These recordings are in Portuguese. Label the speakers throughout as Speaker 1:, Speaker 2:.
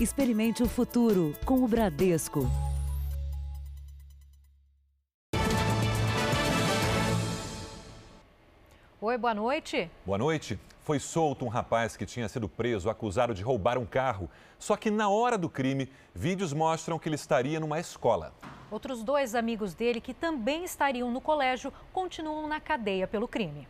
Speaker 1: Experimente o futuro com o Bradesco.
Speaker 2: Oi, boa noite.
Speaker 3: Boa noite. Foi solto um rapaz que tinha sido preso acusado de roubar um carro. Só que na hora do crime, vídeos mostram que ele estaria numa escola.
Speaker 2: Outros dois amigos dele, que também estariam no colégio, continuam na cadeia pelo crime.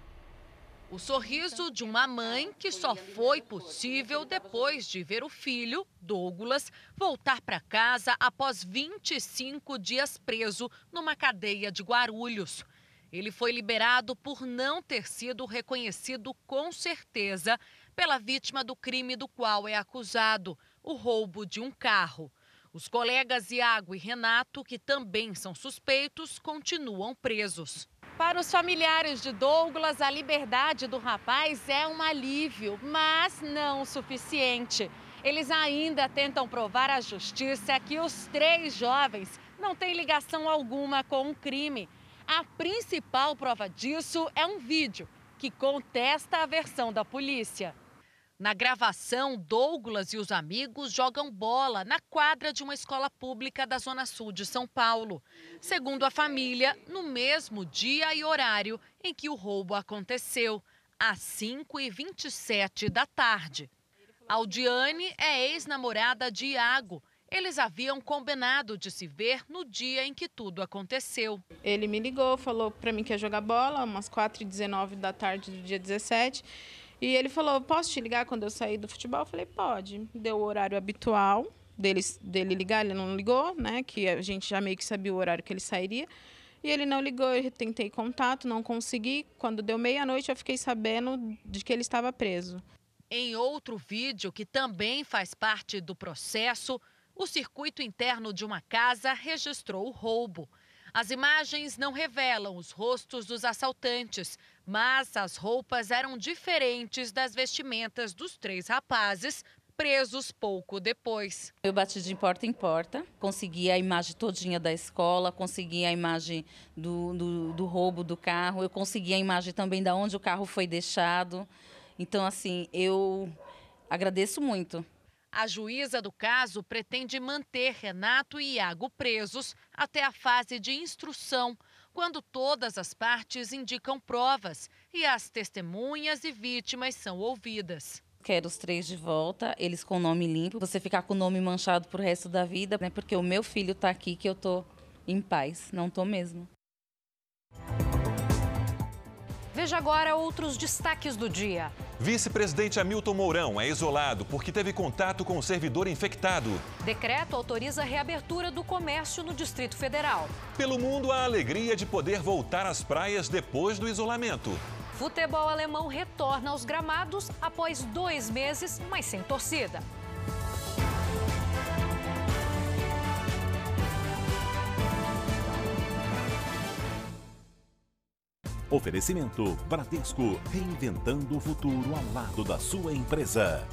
Speaker 4: O sorriso de uma mãe que só foi possível depois de ver o filho, Douglas, voltar para casa após 25 dias preso numa cadeia de Guarulhos. Ele foi liberado por não ter sido reconhecido com certeza pela vítima do crime do qual é acusado, o roubo de um carro. Os colegas Iago e Renato, que também são suspeitos, continuam presos. Para os familiares de Douglas, a liberdade do rapaz é um alívio, mas não o suficiente. Eles ainda tentam provar à justiça que os três jovens não têm ligação alguma com o crime a principal prova disso é um vídeo que contesta a versão da polícia. Na gravação, Douglas e os amigos jogam bola na quadra de uma escola pública da Zona Sul de São Paulo. Segundo a família, no mesmo dia e horário em que o roubo aconteceu, às 5h27 da tarde. Aldiane é ex-namorada de Iago eles haviam combinado de se ver no dia em que tudo aconteceu.
Speaker 5: Ele me ligou, falou para mim que ia jogar bola, umas 4h19 da tarde do dia 17. E ele falou: Posso te ligar quando eu sair do futebol? Eu falei: Pode. Deu o horário habitual dele, dele ligar, ele não ligou, né? Que a gente já meio que sabia o horário que ele sairia. E ele não ligou, eu tentei contato, não consegui. Quando deu meia-noite, eu fiquei sabendo de que ele estava preso.
Speaker 4: Em outro vídeo, que também faz parte do processo, o circuito interno de uma casa registrou o roubo. As imagens não revelam os rostos dos assaltantes, mas as roupas eram diferentes das vestimentas dos três rapazes presos pouco depois.
Speaker 6: Eu bati de porta em porta, consegui a imagem todinha da escola, consegui a imagem do, do, do roubo do carro, eu consegui a imagem também da onde o carro foi deixado. Então, assim, eu agradeço muito
Speaker 4: a juíza do caso pretende manter Renato e Iago presos até a fase de instrução, quando todas as partes indicam provas e as testemunhas e vítimas são ouvidas.
Speaker 6: Quero os três de volta, eles com nome limpo. Você ficar com o nome manchado pro resto da vida, né? Porque o meu filho está aqui que eu tô em paz, não tô mesmo.
Speaker 2: Veja agora outros destaques do dia.
Speaker 3: Vice-presidente Hamilton Mourão é isolado porque teve contato com o servidor infectado.
Speaker 2: Decreto autoriza a reabertura do comércio no Distrito Federal.
Speaker 3: Pelo mundo, a alegria de poder voltar às praias depois do isolamento.
Speaker 2: Futebol alemão retorna aos gramados após dois meses, mas sem torcida.
Speaker 7: Oferecimento Bradesco, reinventando o futuro ao lado da sua empresa.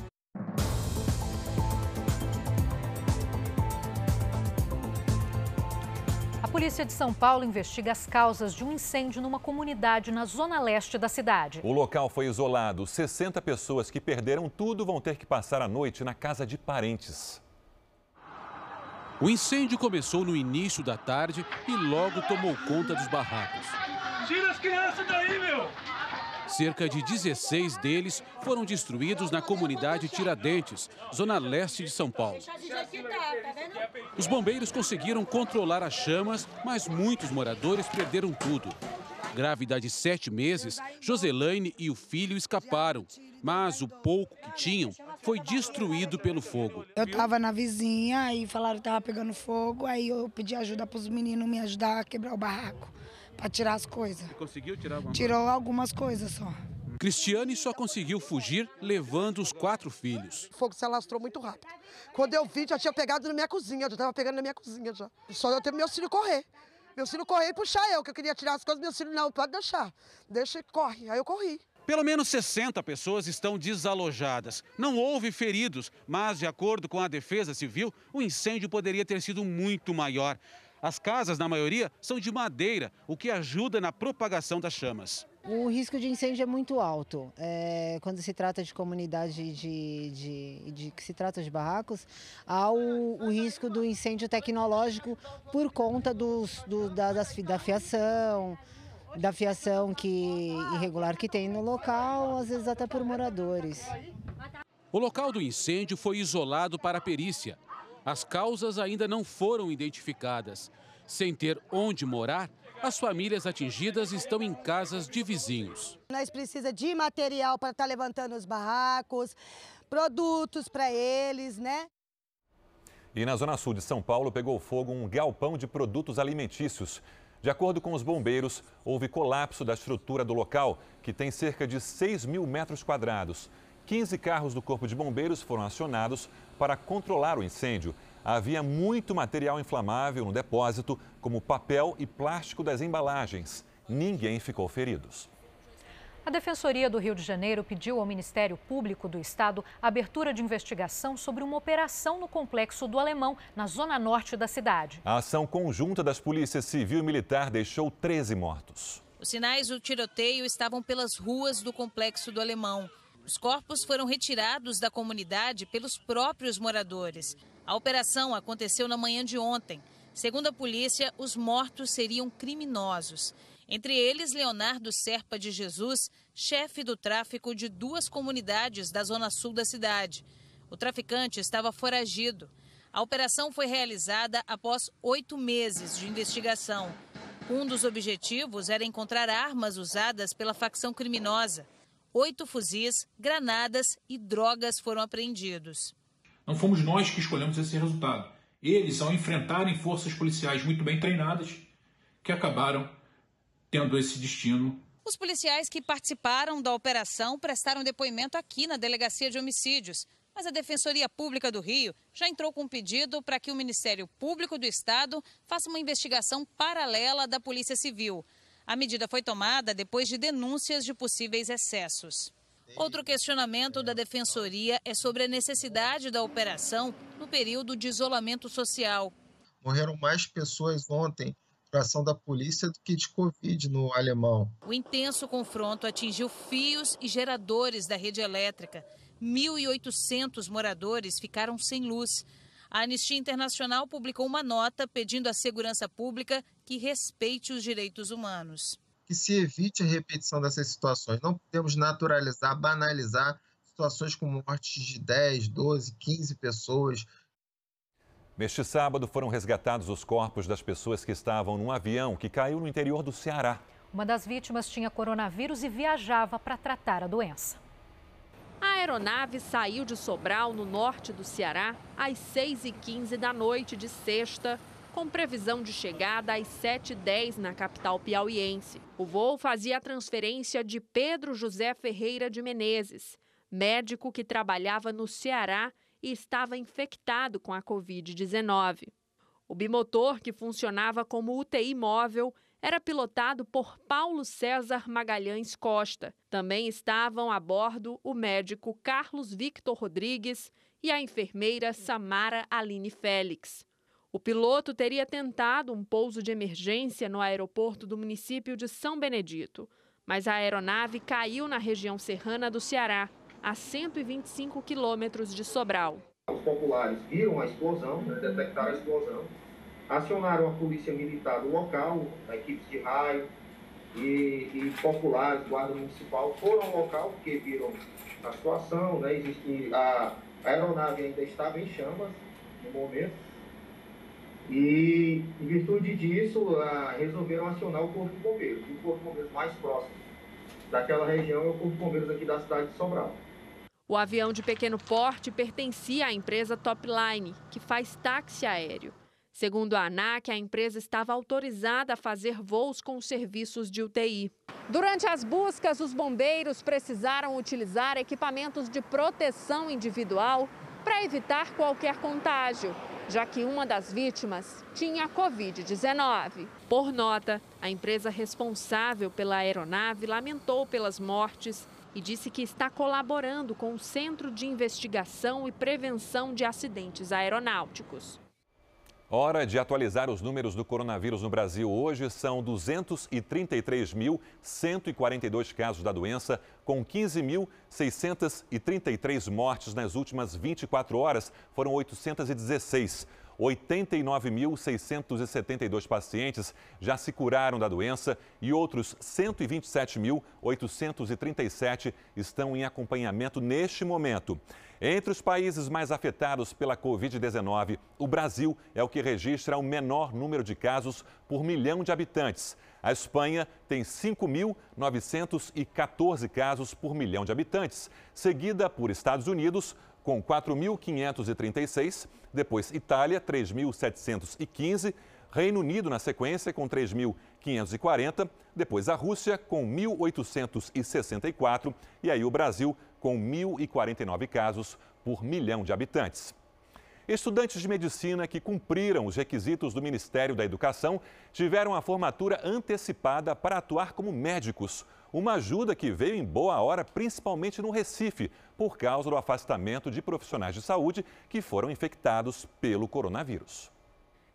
Speaker 2: A polícia de São Paulo investiga as causas de um incêndio numa comunidade na zona leste da cidade.
Speaker 3: O local foi isolado. 60 pessoas que perderam tudo vão ter que passar a noite na casa de parentes.
Speaker 8: O incêndio começou no início da tarde e logo tomou conta dos barracos.
Speaker 9: Tira as crianças daí, meu!
Speaker 8: Cerca de 16 deles foram destruídos na comunidade Tiradentes, zona leste de São Paulo. Os bombeiros conseguiram controlar as chamas, mas muitos moradores perderam tudo. Grávida de sete meses, Joselaine e o filho escaparam, mas o pouco que tinham foi destruído pelo fogo.
Speaker 10: Eu estava na vizinha e falaram que estava pegando fogo, aí eu pedi ajuda para os meninos me ajudar a quebrar o barraco para tirar as coisas.
Speaker 8: Conseguiu tirar alguma
Speaker 10: Tirou coisa? algumas coisas só.
Speaker 8: Cristiane só conseguiu fugir levando os quatro filhos.
Speaker 11: O fogo se alastrou muito rápido. Quando eu vi, já tinha pegado na minha cozinha, já estava pegando na minha cozinha já. Só eu ter meu filho correr. Meu filho correr e puxar eu, que eu queria tirar as coisas, meu filho não, pode deixar. Deixa e corre. Aí eu corri.
Speaker 8: Pelo menos 60 pessoas estão desalojadas. Não houve feridos, mas, de acordo com a Defesa Civil, o incêndio poderia ter sido muito maior. As casas, na maioria, são de madeira, o que ajuda na propagação das chamas.
Speaker 12: O risco de incêndio é muito alto. É, quando se trata de comunidade de, de, de, que se trata de barracos, há o, o risco do incêndio tecnológico por conta dos, do, da, das, da fiação, da fiação que, irregular que tem no local, às vezes até por moradores.
Speaker 8: O local do incêndio foi isolado para a perícia. As causas ainda não foram identificadas. Sem ter onde morar, as famílias atingidas estão em casas de vizinhos.
Speaker 13: Nós precisamos de material para estar tá levantando os barracos, produtos para eles, né?
Speaker 3: E na zona sul de São Paulo pegou fogo um galpão de produtos alimentícios. De acordo com os bombeiros, houve colapso da estrutura do local, que tem cerca de 6 mil metros quadrados. 15 carros do Corpo de Bombeiros foram acionados para controlar o incêndio havia muito material inflamável no depósito, como papel e plástico das embalagens. Ninguém ficou ferido.
Speaker 2: A Defensoria do Rio de Janeiro pediu ao Ministério Público do Estado abertura de investigação sobre uma operação no complexo do Alemão, na zona norte da cidade.
Speaker 3: A ação conjunta das polícias civil e militar deixou 13 mortos.
Speaker 14: Os sinais do tiroteio estavam pelas ruas do complexo do Alemão. Os corpos foram retirados da comunidade pelos próprios moradores. A operação aconteceu na manhã de ontem. Segundo a polícia, os mortos seriam criminosos. Entre eles, Leonardo Serpa de Jesus, chefe do tráfico de duas comunidades da zona sul da cidade. O traficante estava foragido. A operação foi realizada após oito meses de investigação. Um dos objetivos era encontrar armas usadas pela facção criminosa. Oito fuzis, granadas e drogas foram apreendidos.
Speaker 15: Não fomos nós que escolhemos esse resultado. Eles, ao enfrentarem forças policiais muito bem treinadas, que acabaram tendo esse destino.
Speaker 14: Os policiais que participaram da operação prestaram depoimento aqui na Delegacia de Homicídios. Mas a Defensoria Pública do Rio já entrou com um pedido para que o Ministério Público do Estado faça uma investigação paralela da Polícia Civil. A medida foi tomada depois de denúncias de possíveis excessos. Outro questionamento da Defensoria é sobre a necessidade da operação no período de isolamento social.
Speaker 16: Morreram mais pessoas ontem por ação da polícia do que de Covid no alemão.
Speaker 14: O intenso confronto atingiu fios e geradores da rede elétrica. 1.800 moradores ficaram sem luz. A Anistia Internacional publicou uma nota pedindo à segurança pública que respeite os direitos humanos
Speaker 16: que se evite a repetição dessas situações. Não podemos naturalizar, banalizar situações como mortes de 10, 12, 15 pessoas.
Speaker 3: Neste sábado foram resgatados os corpos das pessoas que estavam num avião que caiu no interior do Ceará.
Speaker 2: Uma das vítimas tinha coronavírus e viajava para tratar a doença.
Speaker 17: A aeronave saiu de Sobral, no norte do Ceará, às 6h15 da noite de sexta com previsão de chegada às 7h10 na capital piauiense. O voo fazia a transferência de Pedro José Ferreira de Menezes, médico que trabalhava no Ceará e estava infectado com a Covid-19. O bimotor, que funcionava como UTI móvel, era pilotado por Paulo César Magalhães Costa. Também estavam a bordo o médico Carlos Victor Rodrigues e a enfermeira Samara Aline Félix. O piloto teria tentado um pouso de emergência no aeroporto do município de São Benedito, mas a aeronave caiu na região serrana do Ceará, a 125 quilômetros de Sobral.
Speaker 18: Os populares viram a explosão, né, detectaram a explosão, acionaram a polícia militar do local, equipes de raio e, e populares, guarda municipal, foram ao local porque viram a situação, né, existe, a, a aeronave ainda estava em chamas no momento, e, em virtude disso, resolveram acionar o Corpo de Bombeiros. o Corpo de Bombeiros mais próximo daquela região é o Corpo de Bombeiros aqui da cidade de Sobral.
Speaker 17: O avião de pequeno porte pertencia à empresa Topline, que faz táxi aéreo. Segundo a ANAC, a empresa estava autorizada a fazer voos com serviços de UTI. Durante as buscas, os bombeiros precisaram utilizar equipamentos de proteção individual para evitar qualquer contágio já que uma das vítimas tinha Covid-19. Por nota, a empresa responsável pela aeronave lamentou pelas mortes e disse que está colaborando com o Centro de Investigação e Prevenção de Acidentes Aeronáuticos.
Speaker 3: Hora de atualizar os números do coronavírus no Brasil. Hoje são 233.142 casos da doença, com 15.633 mortes nas últimas 24 horas. Foram 816. 89.672 pacientes já se curaram da doença e outros 127.837 estão em acompanhamento neste momento. Entre os países mais afetados pela Covid-19, o Brasil é o que registra o menor número de casos por milhão de habitantes. A Espanha tem 5.914 casos por milhão de habitantes, seguida por Estados Unidos, com 4.536, depois Itália, 3.715, Reino Unido na sequência com 3.540, depois a Rússia com 1.864 e aí o Brasil com 1.049 casos por milhão de habitantes. Estudantes de medicina que cumpriram os requisitos do Ministério da Educação tiveram a formatura antecipada para atuar como médicos. Uma ajuda que veio em boa hora, principalmente no Recife, por causa do afastamento de profissionais de saúde que foram infectados pelo coronavírus.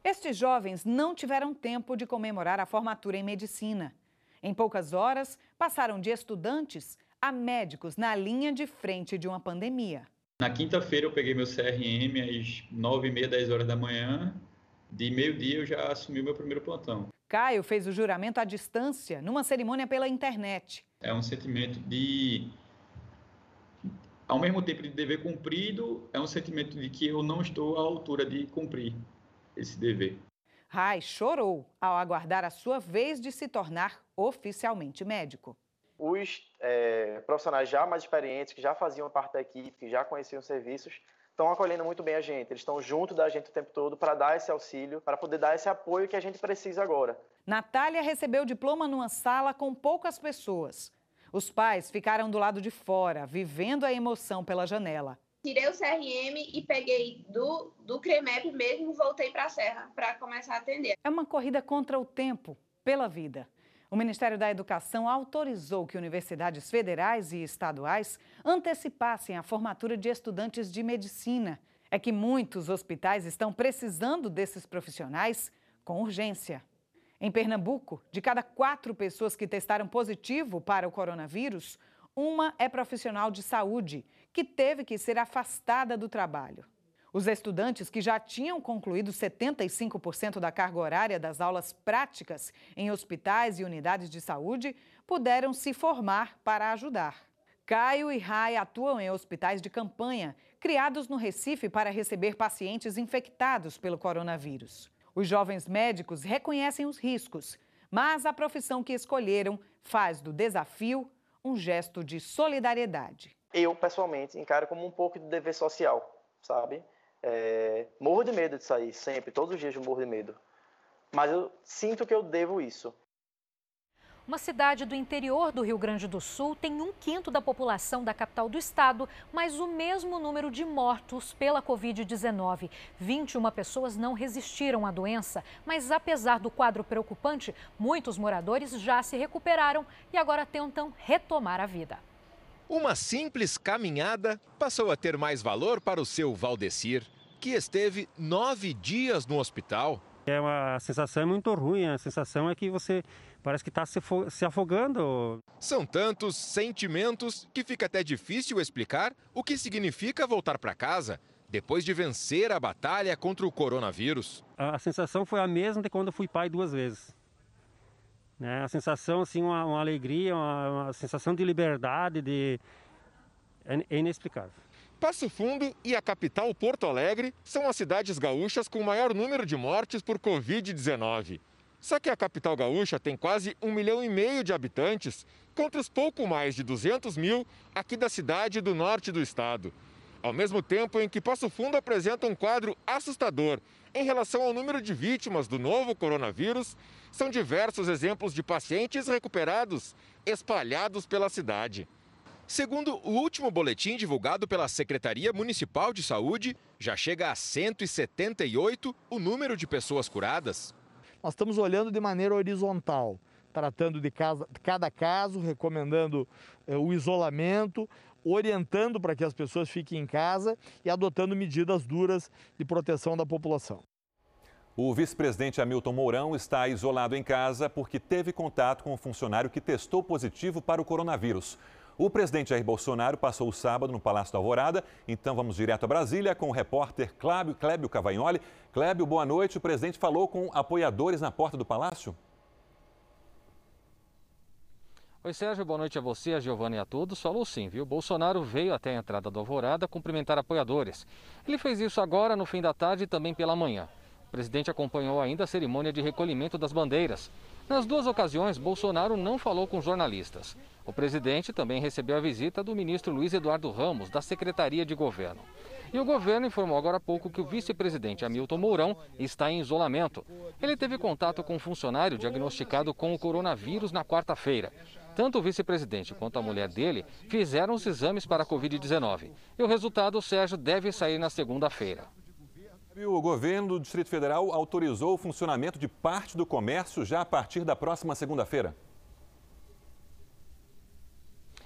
Speaker 19: Estes jovens não tiveram tempo de comemorar a formatura em medicina. Em poucas horas, passaram de estudantes a médicos na linha de frente de uma pandemia.
Speaker 20: Na quinta-feira eu peguei meu CRM às 9 e meia, 10 horas da manhã. De meio-dia eu já assumi meu primeiro plantão.
Speaker 19: Caio fez o juramento à distância, numa cerimônia pela internet.
Speaker 20: É um sentimento de. Ao mesmo tempo de dever cumprido, é um sentimento de que eu não estou à altura de cumprir esse dever.
Speaker 19: Rai chorou ao aguardar a sua vez de se tornar oficialmente médico.
Speaker 21: Os é, profissionais já mais experientes, que já faziam parte da equipe, que já conheciam os serviços, estão acolhendo muito bem a gente. Eles estão junto da gente o tempo todo para dar esse auxílio, para poder dar esse apoio que a gente precisa agora.
Speaker 19: Natália recebeu o diploma numa sala com poucas pessoas. Os pais ficaram do lado de fora, vivendo a emoção pela janela.
Speaker 22: Tirei o CRM e peguei do, do CREMEP mesmo, voltei para a Serra para começar a atender.
Speaker 19: É uma corrida contra o tempo, pela vida. O Ministério da Educação autorizou que universidades federais e estaduais antecipassem a formatura de estudantes de medicina. É que muitos hospitais estão precisando desses profissionais com urgência. Em Pernambuco, de cada quatro pessoas que testaram positivo para o coronavírus, uma é profissional de saúde, que teve que ser afastada do trabalho. Os estudantes que já tinham concluído 75% da carga horária das aulas práticas em hospitais e unidades de saúde puderam se formar para ajudar. Caio e Rai atuam em hospitais de campanha, criados no Recife para receber pacientes infectados pelo coronavírus. Os jovens médicos reconhecem os riscos, mas a profissão que escolheram faz do desafio um gesto de solidariedade.
Speaker 21: Eu, pessoalmente, encaro como um pouco de dever social, sabe? É, morro de medo de sair, sempre, todos os dias eu morro de medo. Mas eu sinto que eu devo isso.
Speaker 2: Uma cidade do interior do Rio Grande do Sul tem um quinto da população da capital do estado, mas o mesmo número de mortos pela Covid-19. 21 pessoas não resistiram à doença, mas apesar do quadro preocupante, muitos moradores já se recuperaram e agora tentam retomar a vida.
Speaker 23: Uma simples caminhada passou a ter mais valor para o seu Valdecir, que esteve nove dias no hospital.
Speaker 24: É uma sensação muito ruim, a sensação é que você parece que está se afogando.
Speaker 23: São tantos sentimentos que fica até difícil explicar o que significa voltar para casa depois de vencer a batalha contra o coronavírus.
Speaker 24: A sensação foi a mesma de quando fui pai duas vezes. Né? A sensação, assim, uma, uma alegria, uma, uma, sensação de liberdade, de... é, é inexplicável.
Speaker 23: Passo Fundo e a capital Porto Alegre são as cidades gaúchas com maior número de mortes por Covid-19. Só que a capital gaúcha tem quase um milhão e meio de habitantes, contra os pouco mais de 200 mil aqui da cidade do norte do estado. Ao mesmo tempo em que Passo Fundo apresenta um quadro assustador em relação ao número de vítimas do novo coronavírus, são diversos exemplos de pacientes recuperados espalhados pela cidade. Segundo o último boletim divulgado pela Secretaria Municipal de Saúde, já chega a 178 o número de pessoas curadas.
Speaker 25: Nós estamos olhando de maneira horizontal, tratando de cada caso, recomendando eh, o isolamento, orientando para que as pessoas fiquem em casa e adotando medidas duras de proteção da população.
Speaker 3: O vice-presidente Hamilton Mourão está isolado em casa porque teve contato com um funcionário que testou positivo para o coronavírus. O presidente Jair Bolsonaro passou o sábado no Palácio da Alvorada. Então vamos direto a Brasília com o repórter Clébio, Cavagnoli. Clébio, boa noite. O presidente falou com apoiadores na porta do palácio?
Speaker 26: Oi, Sérgio, boa noite a você, a Giovana e a todos. Falou sim, viu? Bolsonaro veio até a entrada do Alvorada cumprimentar apoiadores. Ele fez isso agora, no fim da tarde e também pela manhã. O presidente acompanhou ainda a cerimônia de recolhimento das bandeiras. Nas duas ocasiões, Bolsonaro não falou com jornalistas. O presidente também recebeu a visita do ministro Luiz Eduardo Ramos, da Secretaria de Governo. E o governo informou agora há pouco que o vice-presidente Hamilton Mourão está em isolamento. Ele teve contato com um funcionário diagnosticado com o coronavírus na quarta-feira. Tanto o vice-presidente quanto a mulher dele fizeram os exames para a Covid-19. E o resultado, Sérgio, deve sair na segunda-feira.
Speaker 3: O governo do Distrito Federal autorizou o funcionamento de parte do comércio já a partir da próxima segunda-feira.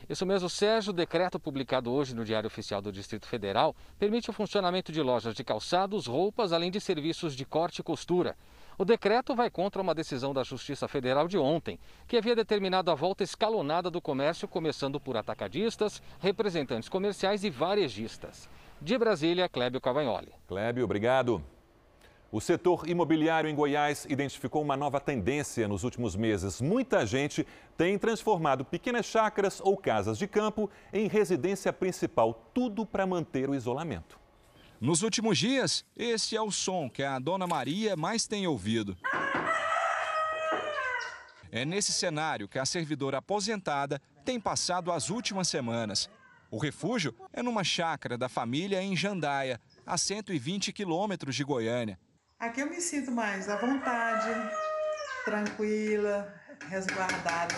Speaker 26: Isso mesmo, Sérgio. O decreto publicado hoje no Diário Oficial do Distrito Federal permite o funcionamento de lojas de calçados, roupas, além de serviços de corte e costura. O decreto vai contra uma decisão da Justiça Federal de ontem, que havia determinado a volta escalonada do comércio, começando por atacadistas, representantes comerciais e varejistas. De Brasília, Clébio Cavagnoli.
Speaker 3: Clébio, obrigado. O setor imobiliário em Goiás identificou uma nova tendência nos últimos meses. Muita gente tem transformado pequenas chácaras ou casas de campo em residência principal, tudo para manter o isolamento.
Speaker 27: Nos últimos dias, esse é o som que a dona Maria mais tem ouvido. É nesse cenário que a servidora aposentada tem passado as últimas semanas. O refúgio é numa chácara da família em Jandaia, a 120 quilômetros de Goiânia.
Speaker 28: Aqui eu me sinto mais à vontade, tranquila, resguardada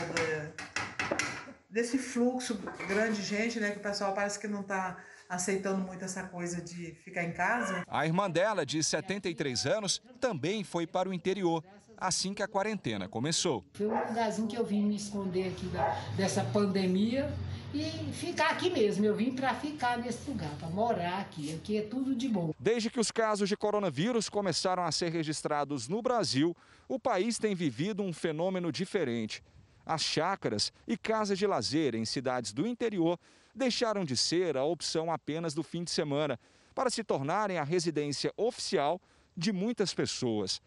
Speaker 28: desse fluxo grande de gente, né? Que o pessoal parece que não está aceitando muito essa coisa de ficar em casa.
Speaker 27: A irmã dela, de 73 anos, também foi para o interior assim que a quarentena começou.
Speaker 29: Foi um lugarzinho que eu vim me esconder aqui da, dessa pandemia e ficar aqui mesmo. Eu vim para ficar nesse lugar, para morar aqui. Aqui é tudo de bom.
Speaker 27: Desde que os casos de coronavírus começaram a ser registrados no Brasil, o país tem vivido um fenômeno diferente. As chácaras e casas de lazer em cidades do interior deixaram de ser a opção apenas do fim de semana para se tornarem a residência oficial de muitas pessoas.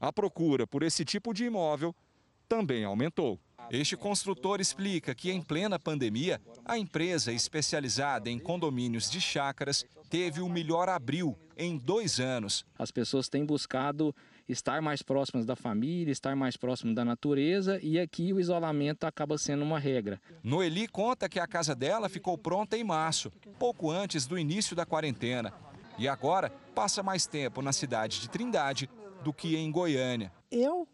Speaker 27: A procura por esse tipo de imóvel também aumentou. Este construtor explica que, em plena pandemia, a empresa especializada em condomínios de chácaras teve o melhor abril em dois anos.
Speaker 30: As pessoas têm buscado estar mais próximas da família, estar mais próximo da natureza e aqui o isolamento acaba sendo uma regra.
Speaker 27: Noeli conta que a casa dela ficou pronta em março, pouco antes do início da quarentena. E agora passa mais tempo na cidade de Trindade do que em Goiânia.
Speaker 31: Eu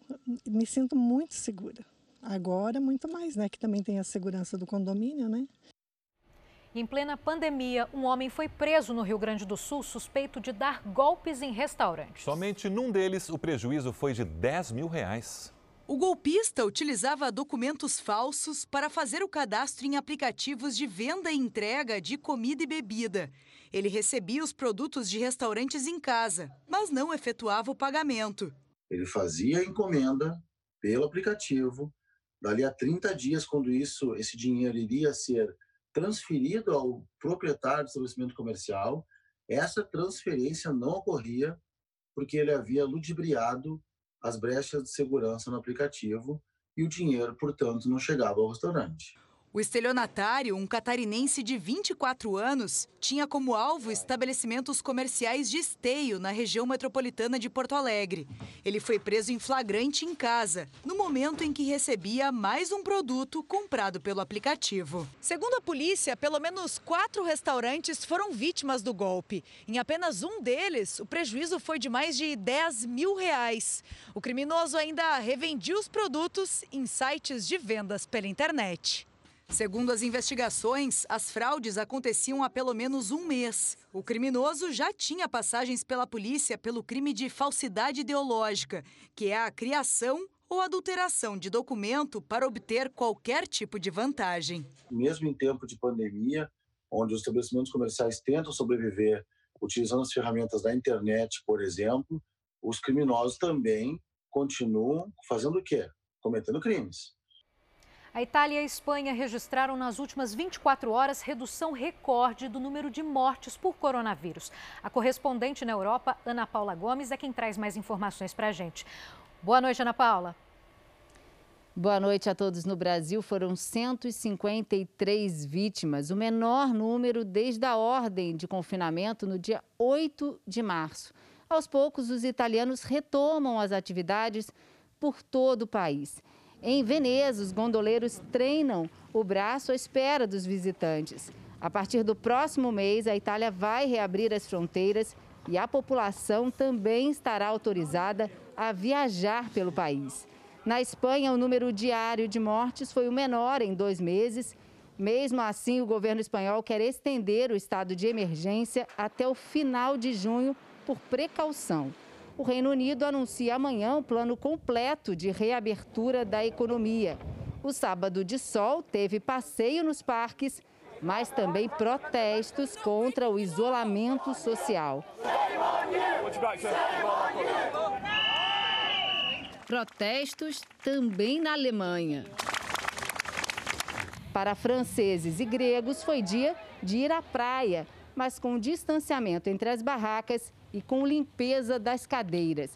Speaker 31: me sinto muito segura. Agora, muito mais, né? Que também tem a segurança do condomínio, né?
Speaker 2: Em plena pandemia, um homem foi preso no Rio Grande do Sul suspeito de dar golpes em restaurantes.
Speaker 3: Somente num deles, o prejuízo foi de 10 mil reais.
Speaker 32: O golpista utilizava documentos falsos para fazer o cadastro em aplicativos de venda e entrega de comida e bebida. Ele recebia os produtos de restaurantes em casa, mas não efetuava o pagamento.
Speaker 33: Ele fazia a encomenda pelo aplicativo, dali a 30 dias, quando isso, esse dinheiro iria ser transferido ao proprietário do estabelecimento comercial, essa transferência não ocorria porque ele havia ludibriado as brechas de segurança no aplicativo e o dinheiro, portanto, não chegava ao restaurante.
Speaker 32: O estelionatário, um catarinense de 24 anos, tinha como alvo estabelecimentos comerciais de esteio na região metropolitana de Porto Alegre. Ele foi preso em flagrante em casa, no momento em que recebia mais um produto comprado pelo aplicativo. Segundo a polícia, pelo menos quatro restaurantes foram vítimas do golpe. Em apenas um deles, o prejuízo foi de mais de 10 mil reais. O criminoso ainda revendia os produtos em sites de vendas pela internet. Segundo as investigações, as fraudes aconteciam há pelo menos um mês. O criminoso já tinha passagens pela polícia pelo crime de falsidade ideológica, que é a criação ou adulteração de documento para obter qualquer tipo de vantagem.
Speaker 33: Mesmo em tempo de pandemia, onde os estabelecimentos comerciais tentam sobreviver utilizando as ferramentas da internet, por exemplo, os criminosos também continuam fazendo o quê? Cometendo crimes.
Speaker 2: A Itália e a Espanha registraram nas últimas 24 horas redução recorde do número de mortes por coronavírus. A correspondente na Europa, Ana Paula Gomes, é quem traz mais informações para a gente. Boa noite, Ana Paula.
Speaker 34: Boa noite a todos no Brasil. Foram 153 vítimas, o menor número desde a ordem de confinamento no dia 8 de março. Aos poucos, os italianos retomam as atividades por todo o país. Em Veneza, os gondoleiros treinam o braço à espera dos visitantes. A partir do próximo mês, a Itália vai reabrir as fronteiras e a população também estará autorizada a viajar pelo país. Na Espanha, o número diário de mortes foi o menor em dois meses. Mesmo assim, o governo espanhol quer estender o estado de emergência até o final de junho por precaução. O Reino Unido anuncia amanhã um plano completo de reabertura da economia. O sábado de sol teve passeio nos parques, mas também protestos contra o isolamento social. Protestos também na Alemanha. Para franceses e gregos, foi dia de ir à praia, mas com distanciamento entre as barracas e com limpeza das cadeiras.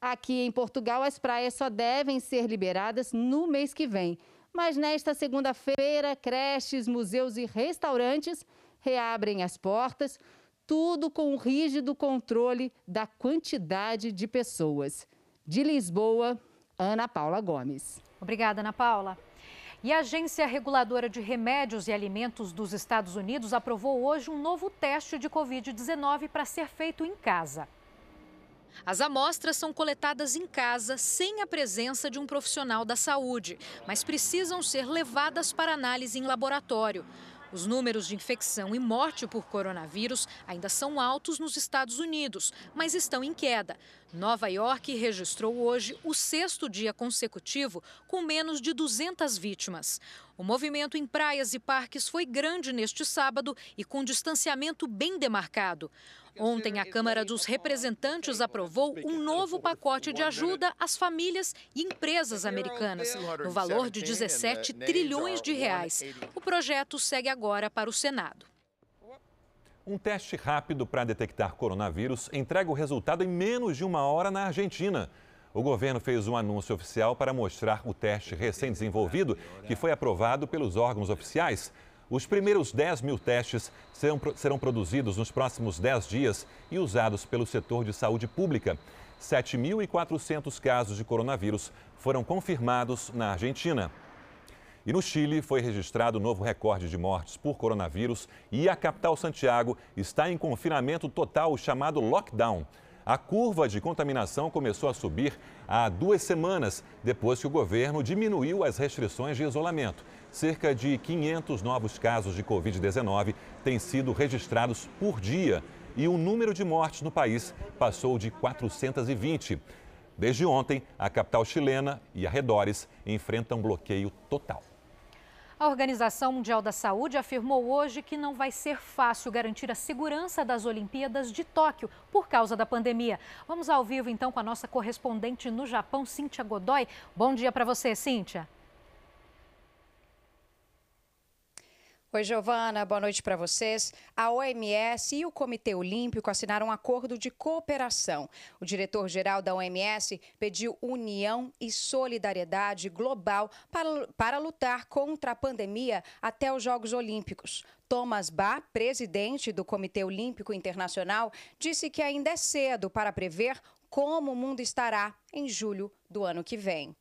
Speaker 34: Aqui em Portugal, as praias só devem ser liberadas no mês que vem. Mas nesta segunda-feira, creches, museus e restaurantes reabrem as portas, tudo com um rígido controle da quantidade de pessoas. De Lisboa, Ana Paula Gomes.
Speaker 2: Obrigada, Ana Paula. E a Agência Reguladora de Remédios e Alimentos dos Estados Unidos aprovou hoje um novo teste de Covid-19 para ser feito em casa. As amostras são coletadas em casa sem a presença de um profissional da saúde, mas precisam ser levadas para análise em laboratório. Os números de infecção e morte por coronavírus ainda são altos nos Estados Unidos, mas estão em queda. Nova York registrou hoje o sexto dia consecutivo com menos de 200 vítimas. O movimento em praias e parques foi grande neste sábado e com distanciamento bem demarcado. Ontem, a Câmara dos Representantes aprovou um novo pacote de ajuda às famílias e empresas americanas, no valor de 17 trilhões de reais. O projeto segue agora para o Senado.
Speaker 3: Um teste rápido para detectar coronavírus entrega o resultado em menos de uma hora na Argentina. O governo fez um anúncio oficial para mostrar o teste recém-desenvolvido, que foi aprovado pelos órgãos oficiais. Os primeiros 10 mil testes serão, serão produzidos nos próximos 10 dias e usados pelo setor de saúde pública. 7.400 casos de coronavírus foram confirmados na Argentina. E no Chile foi registrado novo recorde de mortes por coronavírus e a capital Santiago está em confinamento total, chamado lockdown. A curva de contaminação começou a subir há duas semanas, depois que o governo diminuiu as restrições de isolamento cerca de 500 novos casos de Covid-19 têm sido registrados por dia e o número de mortes no país passou de 420. Desde ontem, a capital chilena e arredores enfrentam bloqueio total.
Speaker 2: A Organização Mundial da Saúde afirmou hoje que não vai ser fácil garantir a segurança das Olimpíadas de Tóquio por causa da pandemia. Vamos ao vivo então com a nossa correspondente no Japão, Cíntia Godoy. Bom dia para você, Cíntia.
Speaker 35: Oi, Giovana, boa noite para vocês. A OMS e o Comitê Olímpico assinaram um acordo de cooperação. O diretor-geral da OMS pediu união e solidariedade global para, para lutar contra a pandemia até os Jogos Olímpicos. Thomas Bach, presidente do Comitê Olímpico Internacional, disse que ainda é cedo para prever como o mundo estará em julho do ano que vem.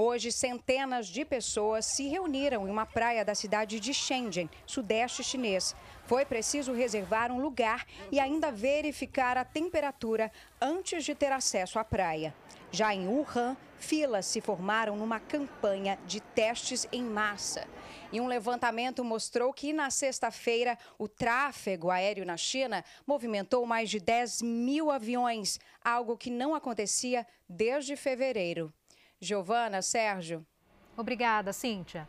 Speaker 35: Hoje, centenas de pessoas se reuniram em uma praia da cidade de Shenzhen, sudeste chinês. Foi preciso reservar um lugar e ainda verificar a temperatura antes de ter acesso à praia. Já em Wuhan, filas se formaram numa campanha de testes em massa. E um levantamento mostrou que na sexta-feira o tráfego aéreo na China movimentou mais de 10 mil aviões, algo que não acontecia desde fevereiro. Giovana, Sérgio.
Speaker 2: Obrigada, Cíntia.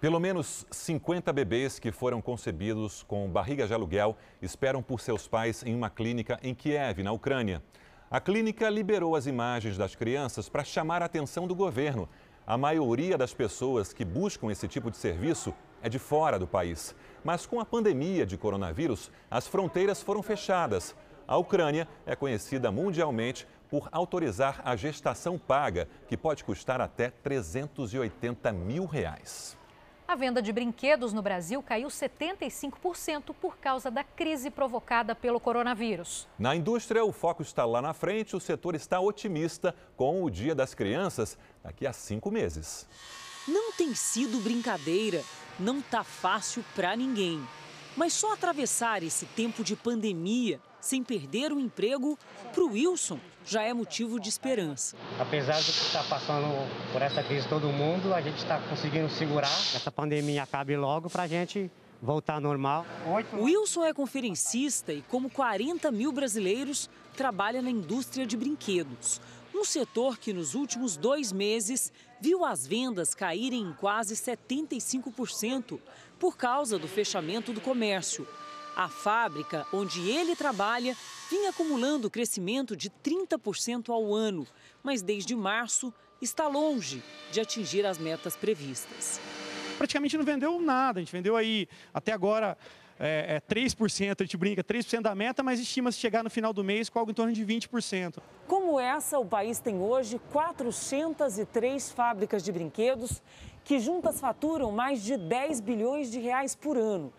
Speaker 3: Pelo menos 50 bebês que foram concebidos com barriga de aluguel esperam por seus pais em uma clínica em Kiev, na Ucrânia. A clínica liberou as imagens das crianças para chamar a atenção do governo. A maioria das pessoas que buscam esse tipo de serviço é de fora do país. Mas com a pandemia de coronavírus, as fronteiras foram fechadas. A Ucrânia é conhecida mundialmente por autorizar a gestação paga, que pode custar até 380 mil reais.
Speaker 2: A venda de brinquedos no Brasil caiu 75% por causa da crise provocada pelo coronavírus.
Speaker 3: Na indústria, o foco está lá na frente. O setor está otimista com o Dia das Crianças daqui a cinco meses.
Speaker 36: Não tem sido brincadeira, não tá fácil para ninguém. Mas só atravessar esse tempo de pandemia sem perder o emprego, para o Wilson já é motivo de esperança.
Speaker 37: Apesar de estar passando por essa crise todo mundo, a gente está conseguindo segurar. Essa pandemia acabe logo para a gente voltar ao normal.
Speaker 36: O Wilson é conferencista e, como 40 mil brasileiros, trabalha na indústria de brinquedos. Um setor que nos últimos dois meses viu as vendas caírem em quase 75% por causa do fechamento do comércio. A fábrica onde ele trabalha vinha acumulando crescimento de 30% ao ano, mas desde março está longe de atingir as metas previstas.
Speaker 29: Praticamente não vendeu nada, a gente vendeu aí até agora é, é 3%, a gente brinca, 3% da meta, mas estima-se chegar no final do mês com algo em torno de 20%.
Speaker 36: Como essa, o país tem hoje 403 fábricas de brinquedos que juntas faturam mais de 10 bilhões de reais por ano.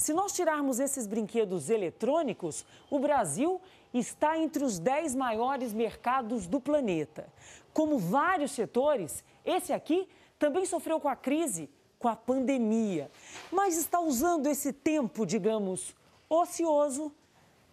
Speaker 36: Se nós tirarmos esses brinquedos eletrônicos, o Brasil está entre os 10 maiores mercados do planeta. Como vários setores, esse aqui também sofreu com a crise, com a pandemia, mas está usando esse tempo, digamos, ocioso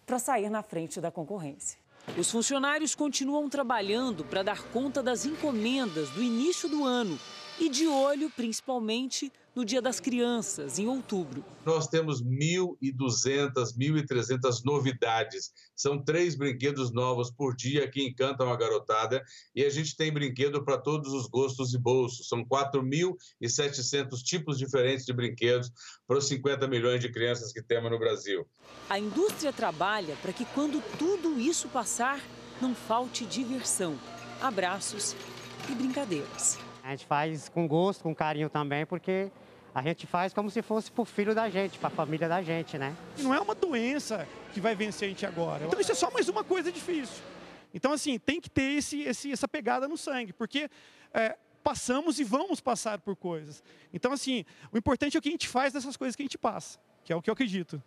Speaker 36: para sair na frente da concorrência. Os funcionários continuam trabalhando para dar conta das encomendas do início do ano e de olho, principalmente, no Dia das Crianças, em outubro.
Speaker 38: Nós temos 1.200, 1.300 novidades. São três brinquedos novos por dia que encantam a garotada e a gente tem brinquedo para todos os gostos e bolsos. São 4.700 tipos diferentes de brinquedos para os 50 milhões de crianças que temos no Brasil.
Speaker 36: A indústria trabalha para que quando tudo isso passar, não falte diversão, abraços e brincadeiras.
Speaker 37: A gente faz com gosto, com carinho também, porque a gente faz como se fosse para o filho da gente, para a família da gente, né?
Speaker 29: Não é uma doença que vai vencer a gente agora. Então isso é só mais uma coisa difícil. Então, assim, tem que ter esse, esse essa pegada no sangue, porque é, passamos e vamos passar por coisas. Então, assim, o importante é o que a gente faz dessas coisas que a gente passa, que é o que eu acredito.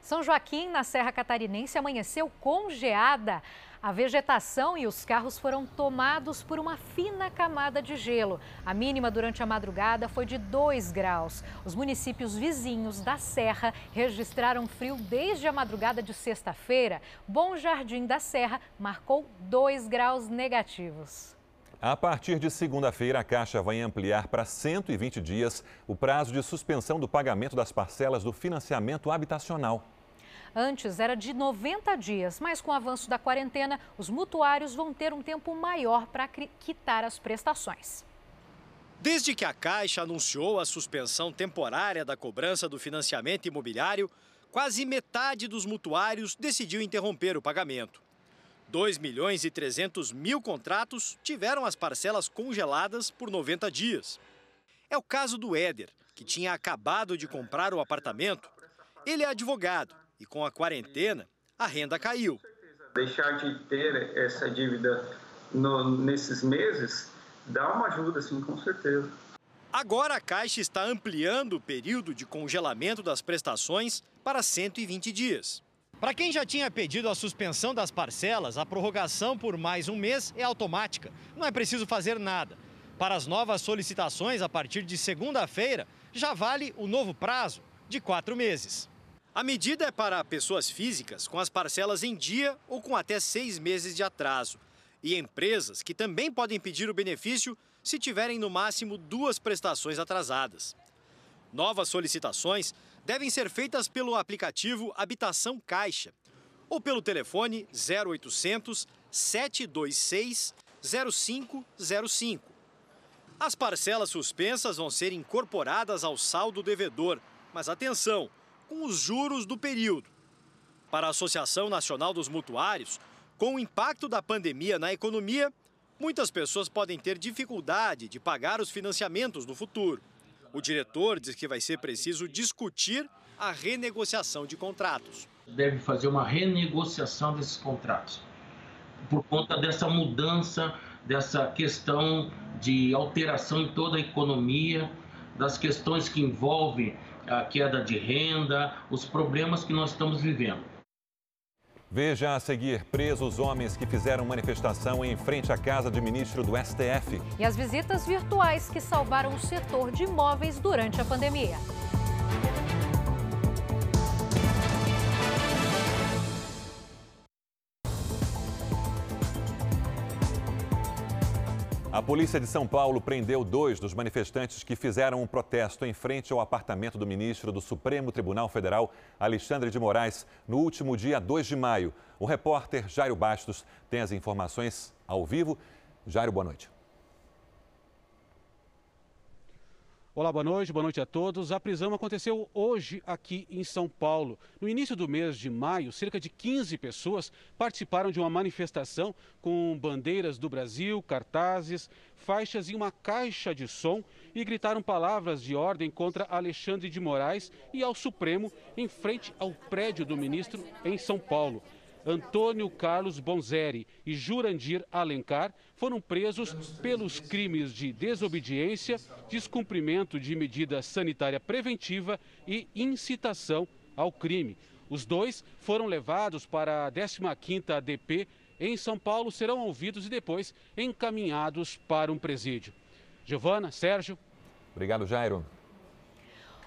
Speaker 2: São Joaquim, na Serra Catarinense, amanheceu congeada. A vegetação e os carros foram tomados por uma fina camada de gelo. A mínima durante a madrugada foi de 2 graus. Os municípios vizinhos da Serra registraram frio desde a madrugada de sexta-feira. Bom Jardim da Serra marcou 2 graus negativos.
Speaker 3: A partir de segunda-feira, a Caixa vai ampliar para 120 dias o prazo de suspensão do pagamento das parcelas do financiamento habitacional.
Speaker 2: Antes era de 90 dias, mas com o avanço da quarentena, os mutuários vão ter um tempo maior para quitar as prestações.
Speaker 39: Desde que a Caixa anunciou a suspensão temporária da cobrança do financiamento imobiliário, quase metade dos mutuários decidiu interromper o pagamento. 2 milhões e 300 mil contratos tiveram as parcelas congeladas por 90 dias. É o caso do Éder, que tinha acabado de comprar o apartamento. Ele é advogado e com a quarentena, a renda caiu.
Speaker 20: Deixar de ter essa dívida no, nesses meses dá uma ajuda, sim, com certeza.
Speaker 39: Agora a Caixa está ampliando o período de congelamento das prestações para 120 dias. Para quem já tinha pedido a suspensão das parcelas, a prorrogação por mais um mês é automática. Não é preciso fazer nada. Para as novas solicitações, a partir de segunda-feira, já vale o novo prazo de quatro meses. A medida é para pessoas físicas com as parcelas em dia ou com até seis meses de atraso. E empresas que também podem pedir o benefício se tiverem no máximo duas prestações atrasadas. Novas solicitações devem ser feitas pelo aplicativo Habitação Caixa ou pelo telefone 0800 726 0505. As parcelas suspensas vão ser incorporadas ao saldo devedor, mas atenção! Com os juros do período. Para a Associação Nacional dos Mutuários, Com o impacto da pandemia na economia, muitas pessoas podem ter dificuldade de pagar os financiamentos no futuro. O diretor diz que vai ser preciso discutir a renegociação de contratos.
Speaker 40: Deve fazer uma renegociação desses contratos por conta dessa mudança, dessa questão de alteração em toda a economia, das questões que envolvem a queda de renda, os problemas que nós estamos vivendo.
Speaker 3: Veja a seguir: presos homens que fizeram manifestação em frente à casa de ministro do STF.
Speaker 2: E as visitas virtuais que salvaram o setor de imóveis durante a pandemia.
Speaker 3: A polícia de São Paulo prendeu dois dos manifestantes que fizeram um protesto em frente ao apartamento do ministro do Supremo Tribunal Federal, Alexandre de Moraes, no último dia 2 de maio. O repórter Jairo Bastos tem as informações ao vivo. Jairo, boa noite.
Speaker 8: Olá, boa noite, boa noite a todos. A prisão aconteceu hoje aqui em São Paulo. No início do mês de maio, cerca de 15 pessoas participaram de uma manifestação com bandeiras do Brasil, cartazes, faixas e uma caixa de som e gritaram palavras de ordem contra Alexandre de Moraes e ao Supremo em frente ao prédio do ministro em São Paulo. Antônio Carlos Bonzeri e Jurandir Alencar foram presos pelos crimes de desobediência, descumprimento de medida sanitária preventiva e incitação ao crime. Os dois foram levados para a 15ª ADP em São Paulo, serão ouvidos e depois encaminhados para um presídio. Giovana, Sérgio.
Speaker 3: Obrigado, Jairo.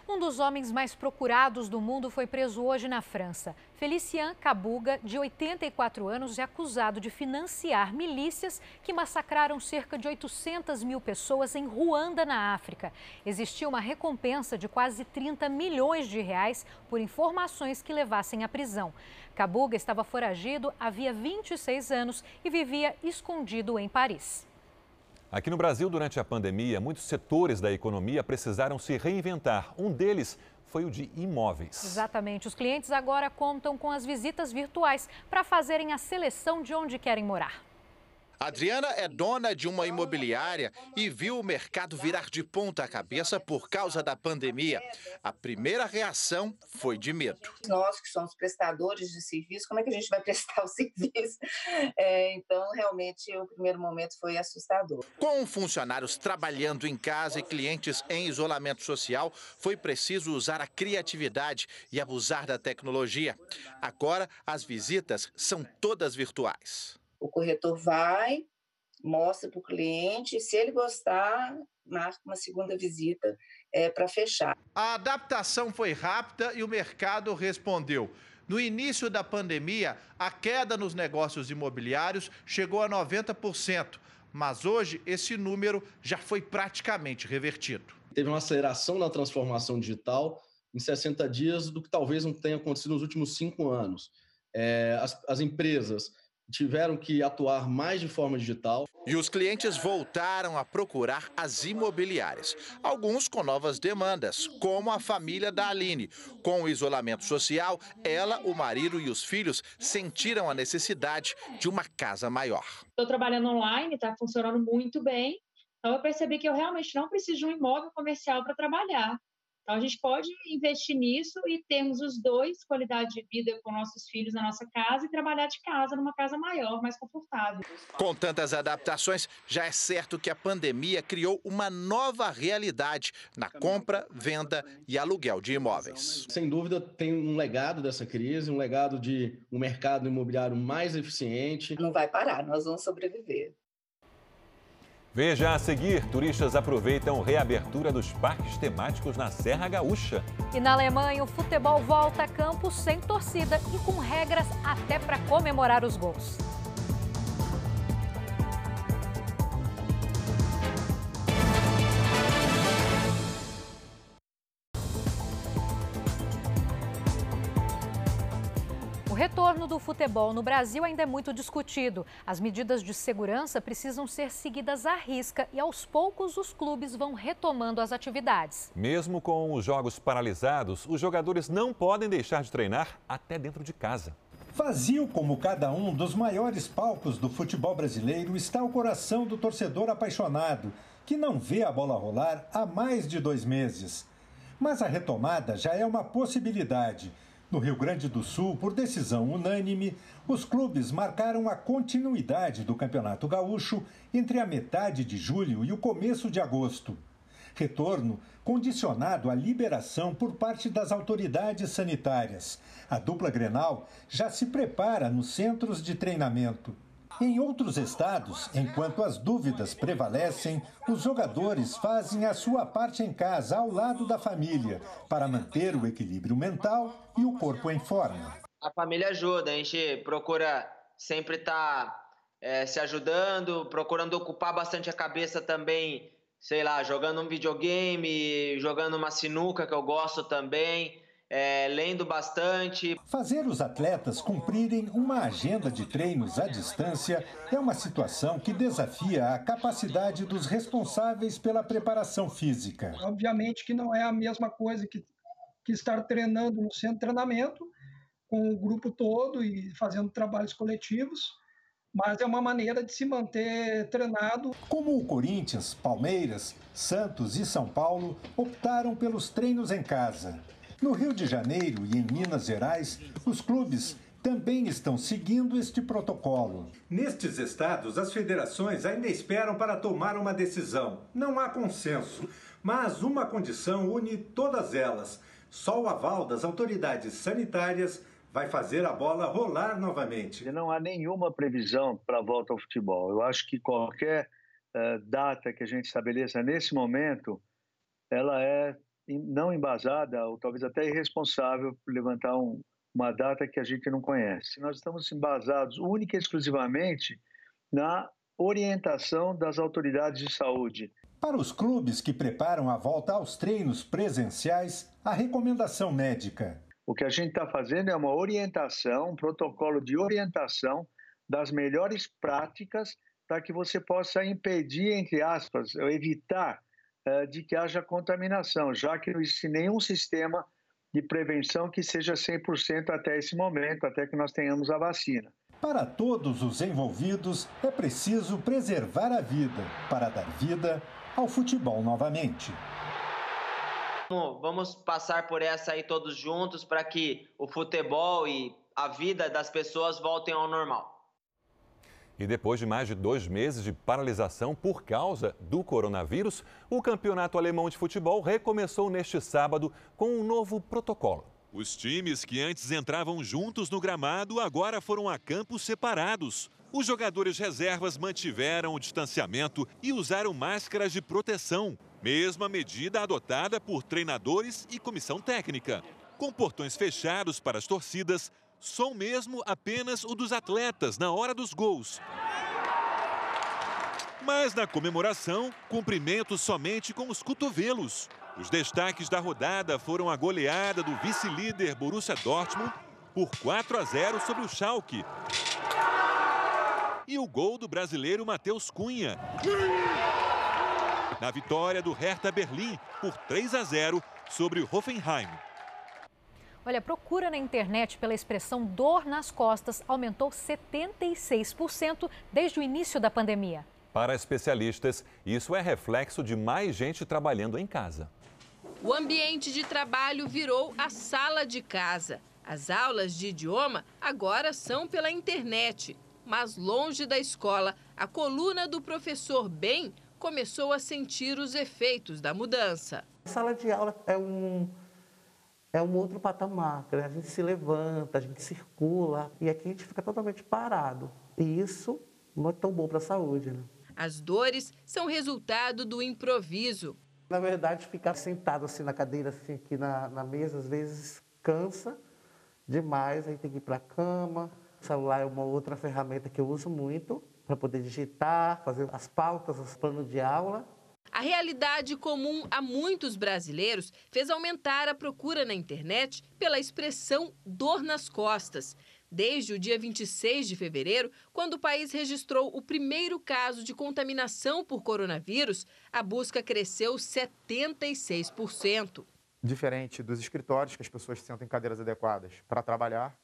Speaker 2: Um dos homens mais procurados do mundo foi preso hoje na França. Felician Kabuga, de 84 anos, é acusado de financiar milícias que massacraram cerca de 800 mil pessoas em Ruanda, na África. Existia uma recompensa de quase 30 milhões de reais por informações que levassem à prisão. Kabuga estava foragido havia 26 anos e vivia escondido em Paris.
Speaker 3: Aqui no Brasil, durante a pandemia, muitos setores da economia precisaram se reinventar. Um deles foi o de imóveis.
Speaker 2: Exatamente. Os clientes agora contam com as visitas virtuais para fazerem a seleção de onde querem morar.
Speaker 41: Adriana é dona de uma imobiliária e viu o mercado virar de ponta cabeça por causa da pandemia. A primeira reação foi de medo.
Speaker 42: Nós que somos prestadores de serviço, como é que a gente vai prestar o serviço? É, então, realmente, o primeiro momento foi assustador.
Speaker 41: Com funcionários trabalhando em casa e clientes em isolamento social, foi preciso usar a criatividade e abusar da tecnologia. Agora, as visitas são todas virtuais.
Speaker 42: O corretor vai, mostra para o cliente, se ele gostar, marca uma segunda visita é, para fechar.
Speaker 41: A adaptação foi rápida e o mercado respondeu. No início da pandemia, a queda nos negócios imobiliários chegou a 90%, mas hoje esse número já foi praticamente revertido.
Speaker 43: Teve uma aceleração na transformação digital em 60 dias do que talvez não tenha acontecido nos últimos cinco anos. É, as, as empresas tiveram que atuar mais de forma digital.
Speaker 41: E os clientes voltaram a procurar as imobiliárias, alguns com novas demandas, como a família da Aline. Com o isolamento social, ela, o marido e os filhos sentiram a necessidade de uma casa maior.
Speaker 29: Estou trabalhando online, está funcionando muito bem. Então eu percebi que eu realmente não preciso de um imóvel comercial para trabalhar. Então, a gente pode investir nisso e termos os dois, qualidade de vida com nossos filhos na nossa casa e trabalhar de casa, numa casa maior, mais confortável.
Speaker 41: Com tantas adaptações, já é certo que a pandemia criou uma nova realidade na compra, venda e aluguel de imóveis.
Speaker 43: Sem dúvida, tem um legado dessa crise, um legado de um mercado imobiliário mais eficiente.
Speaker 42: Não vai parar, nós vamos sobreviver.
Speaker 3: Veja a seguir: turistas aproveitam reabertura dos parques temáticos na Serra Gaúcha.
Speaker 2: E na Alemanha, o futebol volta a campo sem torcida e com regras até para comemorar os gols. Retorno do futebol no Brasil ainda é muito discutido. As medidas de segurança precisam ser seguidas à risca e, aos poucos, os clubes vão retomando as atividades.
Speaker 3: Mesmo com os jogos paralisados, os jogadores não podem deixar de treinar até dentro de casa.
Speaker 42: Vazio como cada um dos maiores palcos do futebol brasileiro está o coração do torcedor apaixonado, que não vê a bola rolar há mais de dois meses. Mas a retomada já é uma possibilidade. No Rio Grande do Sul, por decisão unânime, os clubes marcaram a continuidade do Campeonato Gaúcho entre a metade de julho e o começo de agosto. Retorno condicionado à liberação por parte das autoridades sanitárias. A dupla Grenal já se prepara nos centros de treinamento. Em outros estados, enquanto as dúvidas prevalecem, os jogadores fazem a sua parte em casa, ao lado da família, para manter o equilíbrio mental e o corpo em forma.
Speaker 44: A família ajuda, a gente procura sempre estar tá, é, se ajudando, procurando ocupar bastante a cabeça também sei lá, jogando um videogame, jogando uma sinuca que eu gosto também, é, lendo bastante.
Speaker 42: Fazer os atletas cumprirem uma agenda de treinos à distância é uma situação que desafia a capacidade dos responsáveis pela preparação física.
Speaker 45: Obviamente que não é a mesma coisa que, que estar treinando no centro de treinamento com o grupo todo e fazendo trabalhos coletivos mas é uma maneira de se manter treinado.
Speaker 42: Como o Corinthians, Palmeiras, Santos e São Paulo optaram pelos treinos em casa. No Rio de Janeiro e em Minas Gerais, os clubes também estão seguindo este protocolo. Nestes estados, as federações ainda esperam para tomar uma decisão. Não há consenso, mas uma condição une todas elas: só o aval das autoridades sanitárias vai fazer a bola rolar novamente.
Speaker 43: Não há nenhuma previsão para a volta ao futebol. Eu acho que qualquer uh, data que a gente estabeleça nesse momento, ela é não embasada ou talvez até irresponsável por levantar um, uma data que a gente não conhece. Nós estamos embasados única e exclusivamente na orientação das autoridades de saúde.
Speaker 42: Para os clubes que preparam a volta aos treinos presenciais, a recomendação médica
Speaker 43: o que a gente está fazendo é uma orientação, um protocolo de orientação das melhores práticas para que você possa impedir, entre aspas, evitar de que haja contaminação, já que não existe nenhum sistema de prevenção que seja 100% até esse momento, até que nós tenhamos a vacina.
Speaker 42: Para todos os envolvidos, é preciso preservar a vida para dar vida ao futebol novamente.
Speaker 44: Vamos passar por essa aí todos juntos para que o futebol e a vida das pessoas voltem ao normal.
Speaker 3: E depois de mais de dois meses de paralisação por causa do coronavírus, o campeonato alemão de futebol recomeçou neste sábado com um novo protocolo. Os times que antes entravam juntos no gramado agora foram a campos separados. Os jogadores reservas mantiveram o distanciamento e usaram máscaras de proteção. Mesma medida adotada por treinadores e comissão técnica. Com portões fechados para as torcidas, som mesmo apenas o dos atletas na hora dos gols. Mas na comemoração, cumprimentos somente com os cotovelos. Os destaques da rodada foram a goleada do vice-líder Borussia Dortmund por 4 a 0 sobre o Schalke. E o gol do brasileiro Matheus Cunha na vitória do Hertha Berlim por 3 a 0 sobre o Hoffenheim.
Speaker 2: Olha, a procura na internet pela expressão dor nas costas aumentou 76% desde o início da pandemia.
Speaker 3: Para especialistas, isso é reflexo de mais gente trabalhando em casa.
Speaker 46: O ambiente de trabalho virou a sala de casa. As aulas de idioma agora são pela internet. Mas longe da escola, a coluna do professor Ben começou a sentir os efeitos da mudança.
Speaker 47: A sala de aula é um, é um outro patamar, né? a gente se levanta, a gente circula e aqui a gente fica totalmente parado. E isso não é tão bom para a saúde. Né?
Speaker 46: As dores são resultado do improviso.
Speaker 47: Na verdade, ficar sentado assim na cadeira, assim, aqui na, na mesa, às vezes cansa demais, aí tem que ir para a cama. O celular é uma outra ferramenta que eu uso muito para poder digitar, fazer as pautas, os planos de aula.
Speaker 46: A realidade comum a muitos brasileiros fez aumentar a procura na internet pela expressão dor nas costas. Desde o dia 26 de fevereiro, quando o país registrou o primeiro caso de contaminação por coronavírus, a busca cresceu 76%.
Speaker 48: Diferente dos escritórios, que as pessoas sentem em cadeiras adequadas para trabalhar,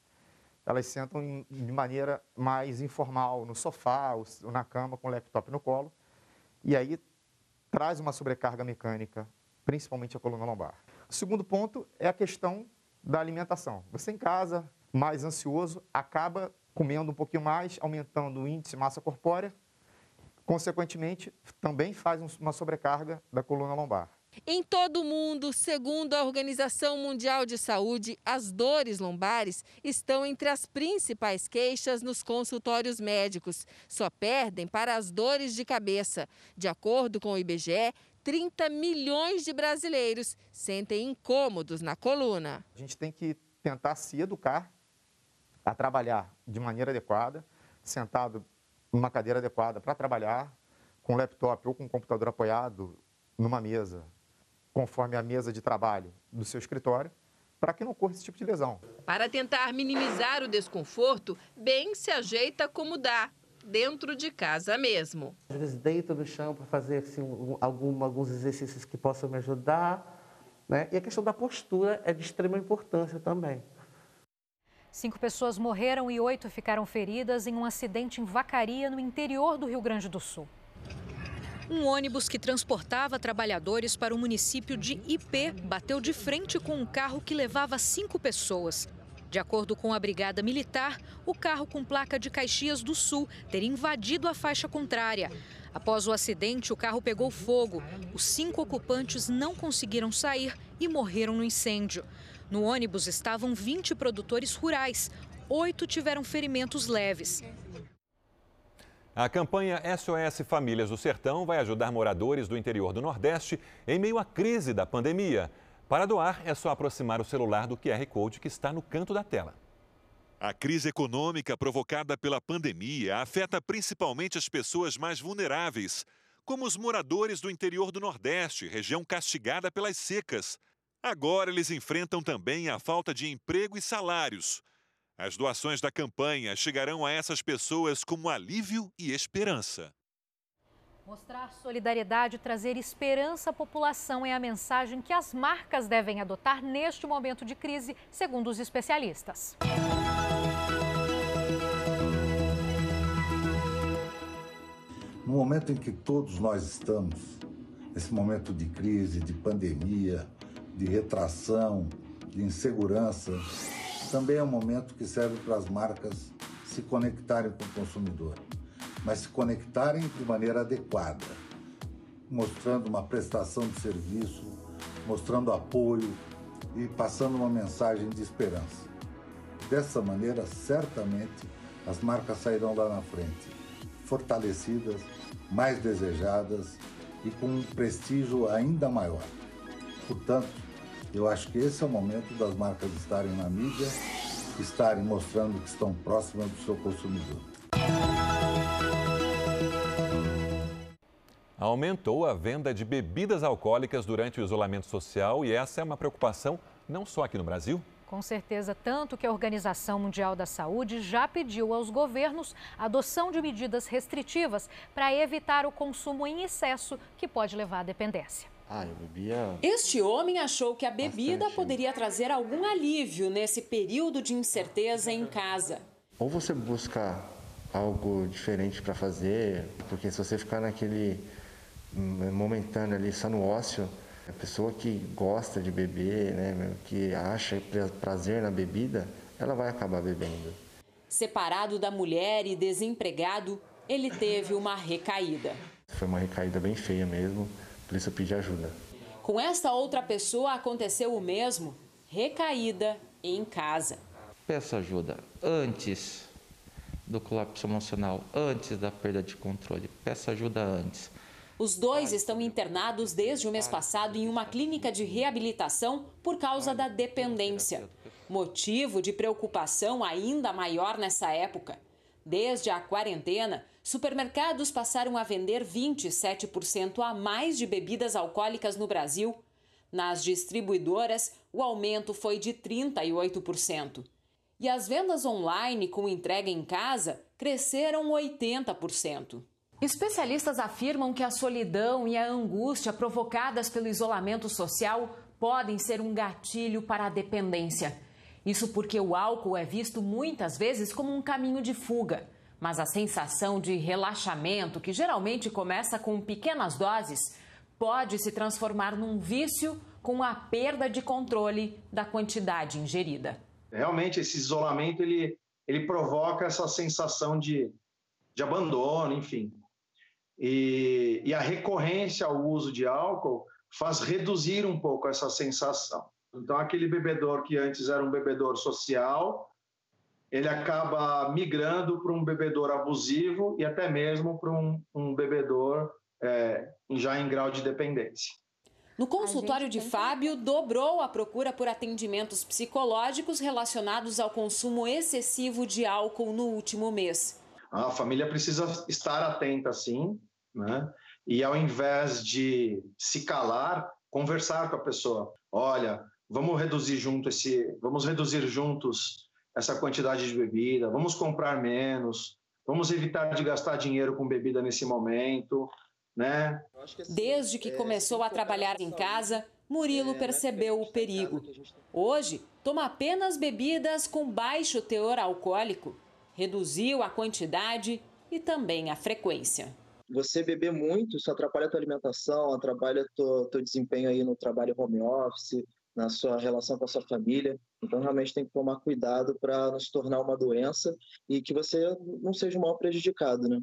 Speaker 49: elas sentam em, de maneira mais informal, no sofá ou na cama, com o laptop no colo, e aí traz uma sobrecarga mecânica, principalmente a coluna lombar. O segundo ponto é a questão da alimentação. Você em casa, mais ansioso, acaba comendo um pouquinho mais, aumentando o índice de massa corpórea, consequentemente, também faz uma sobrecarga da coluna lombar.
Speaker 17: Em todo o mundo, segundo a Organização Mundial de Saúde, as dores lombares estão entre as principais queixas nos consultórios médicos. Só perdem para as dores de cabeça. De acordo com o IBGE, 30 milhões de brasileiros sentem incômodos na coluna.
Speaker 49: A gente tem que tentar se educar a trabalhar de maneira adequada, sentado numa cadeira adequada para trabalhar, com laptop ou com computador apoiado numa mesa, conforme a mesa de trabalho do seu escritório, para que não ocorra esse tipo de lesão.
Speaker 17: Para tentar minimizar o desconforto, bem se ajeita como dá, dentro de casa mesmo.
Speaker 50: Às vezes deito no chão para fazer assim, algum, alguns exercícios que possam me ajudar. Né? E a questão da postura é de extrema importância também.
Speaker 2: Cinco pessoas morreram e oito ficaram feridas em um acidente em Vacaria, no interior do Rio Grande do Sul. Um ônibus que transportava trabalhadores para o município de IP bateu de frente com um carro que levava cinco pessoas. De acordo com a Brigada Militar, o carro com placa de Caxias do Sul teria invadido a faixa contrária. Após o acidente, o carro pegou fogo. Os cinco ocupantes não conseguiram sair e morreram no incêndio. No ônibus estavam 20 produtores rurais. Oito tiveram ferimentos leves.
Speaker 51: A campanha SOS Famílias do Sertão vai ajudar moradores do interior do Nordeste em meio à crise da pandemia. Para doar, é só aproximar o celular do QR Code que está no canto da tela.
Speaker 3: A crise econômica provocada pela pandemia afeta principalmente as pessoas mais vulneráveis, como os moradores do interior do Nordeste, região castigada pelas secas. Agora eles enfrentam também a falta de emprego e salários. As doações da campanha chegarão a essas pessoas como alívio e esperança.
Speaker 2: Mostrar solidariedade e trazer esperança à população é a mensagem que as marcas devem adotar neste momento de crise, segundo os especialistas.
Speaker 52: No momento em que todos nós estamos, nesse momento de crise, de pandemia, de retração, de insegurança, também é um momento que serve para as marcas se conectarem com o consumidor, mas se conectarem de maneira adequada, mostrando uma prestação de serviço, mostrando apoio e passando uma mensagem de esperança. Dessa maneira, certamente, as marcas sairão lá na frente, fortalecidas, mais desejadas e com um prestígio ainda maior. Portanto, eu acho que esse é o momento das marcas estarem na mídia, estarem mostrando que estão próximas do seu consumidor.
Speaker 51: Aumentou a venda de bebidas alcoólicas durante o isolamento social e essa é uma preocupação não só aqui no Brasil.
Speaker 2: Com certeza, tanto que a Organização Mundial da Saúde já pediu aos governos a adoção de medidas restritivas para evitar o consumo em excesso que pode levar à dependência.
Speaker 43: Ah, eu bebia.
Speaker 4: Este homem achou que a bebida Bastante. poderia trazer algum alívio nesse período de incerteza em casa.
Speaker 43: Ou você busca algo diferente para fazer, porque se você ficar naquele momentâneo ali só no ócio, a pessoa que gosta de beber, né, que acha prazer na bebida, ela vai acabar bebendo.
Speaker 4: Separado da mulher e desempregado, ele teve uma recaída.
Speaker 43: Foi uma recaída bem feia mesmo. Por isso eu pedi ajuda.
Speaker 4: Com esta outra pessoa aconteceu o mesmo, recaída em casa.
Speaker 43: Peço ajuda antes do colapso emocional, antes da perda de controle. Peço ajuda antes.
Speaker 4: Os dois estão internados desde o mês passado em uma clínica de reabilitação por causa da dependência. Motivo de preocupação ainda maior nessa época. Desde a quarentena, supermercados passaram a vender 27% a mais de bebidas alcoólicas no Brasil. Nas distribuidoras, o aumento foi de 38%. E as vendas online com entrega em casa cresceram 80%. Especialistas afirmam que a solidão e a angústia provocadas pelo isolamento social podem ser um gatilho para a dependência. Isso porque o álcool é visto muitas vezes como um caminho de fuga. Mas a sensação de relaxamento, que geralmente começa com pequenas doses, pode se transformar num vício com a perda de controle da quantidade ingerida.
Speaker 53: Realmente, esse isolamento ele, ele provoca essa sensação de, de abandono, enfim. E, e a recorrência ao uso de álcool faz reduzir um pouco essa sensação. Então, aquele bebedor que antes era um bebedor social, ele acaba migrando para um bebedor abusivo e até mesmo para um, um bebedor é, já em grau de dependência.
Speaker 4: No consultório de Fábio, dobrou a procura por atendimentos psicológicos relacionados ao consumo excessivo de álcool no último mês.
Speaker 53: A família precisa estar atenta, sim, né? E ao invés de se calar, conversar com a pessoa. Olha, vamos reduzir junto esse, vamos reduzir juntos essa quantidade de bebida, vamos comprar menos, vamos evitar de gastar dinheiro com bebida nesse momento, né?
Speaker 4: Desde que começou a trabalhar em casa, Murilo percebeu o perigo. Hoje, toma apenas bebidas com baixo teor alcoólico, reduziu a quantidade e também a frequência.
Speaker 54: Você beber muito, isso atrapalha a tua alimentação, atrapalha o teu desempenho aí no trabalho home office, na sua relação com a sua família. Então, realmente tem que tomar cuidado para não se tornar uma doença e que você não seja o maior prejudicado, né?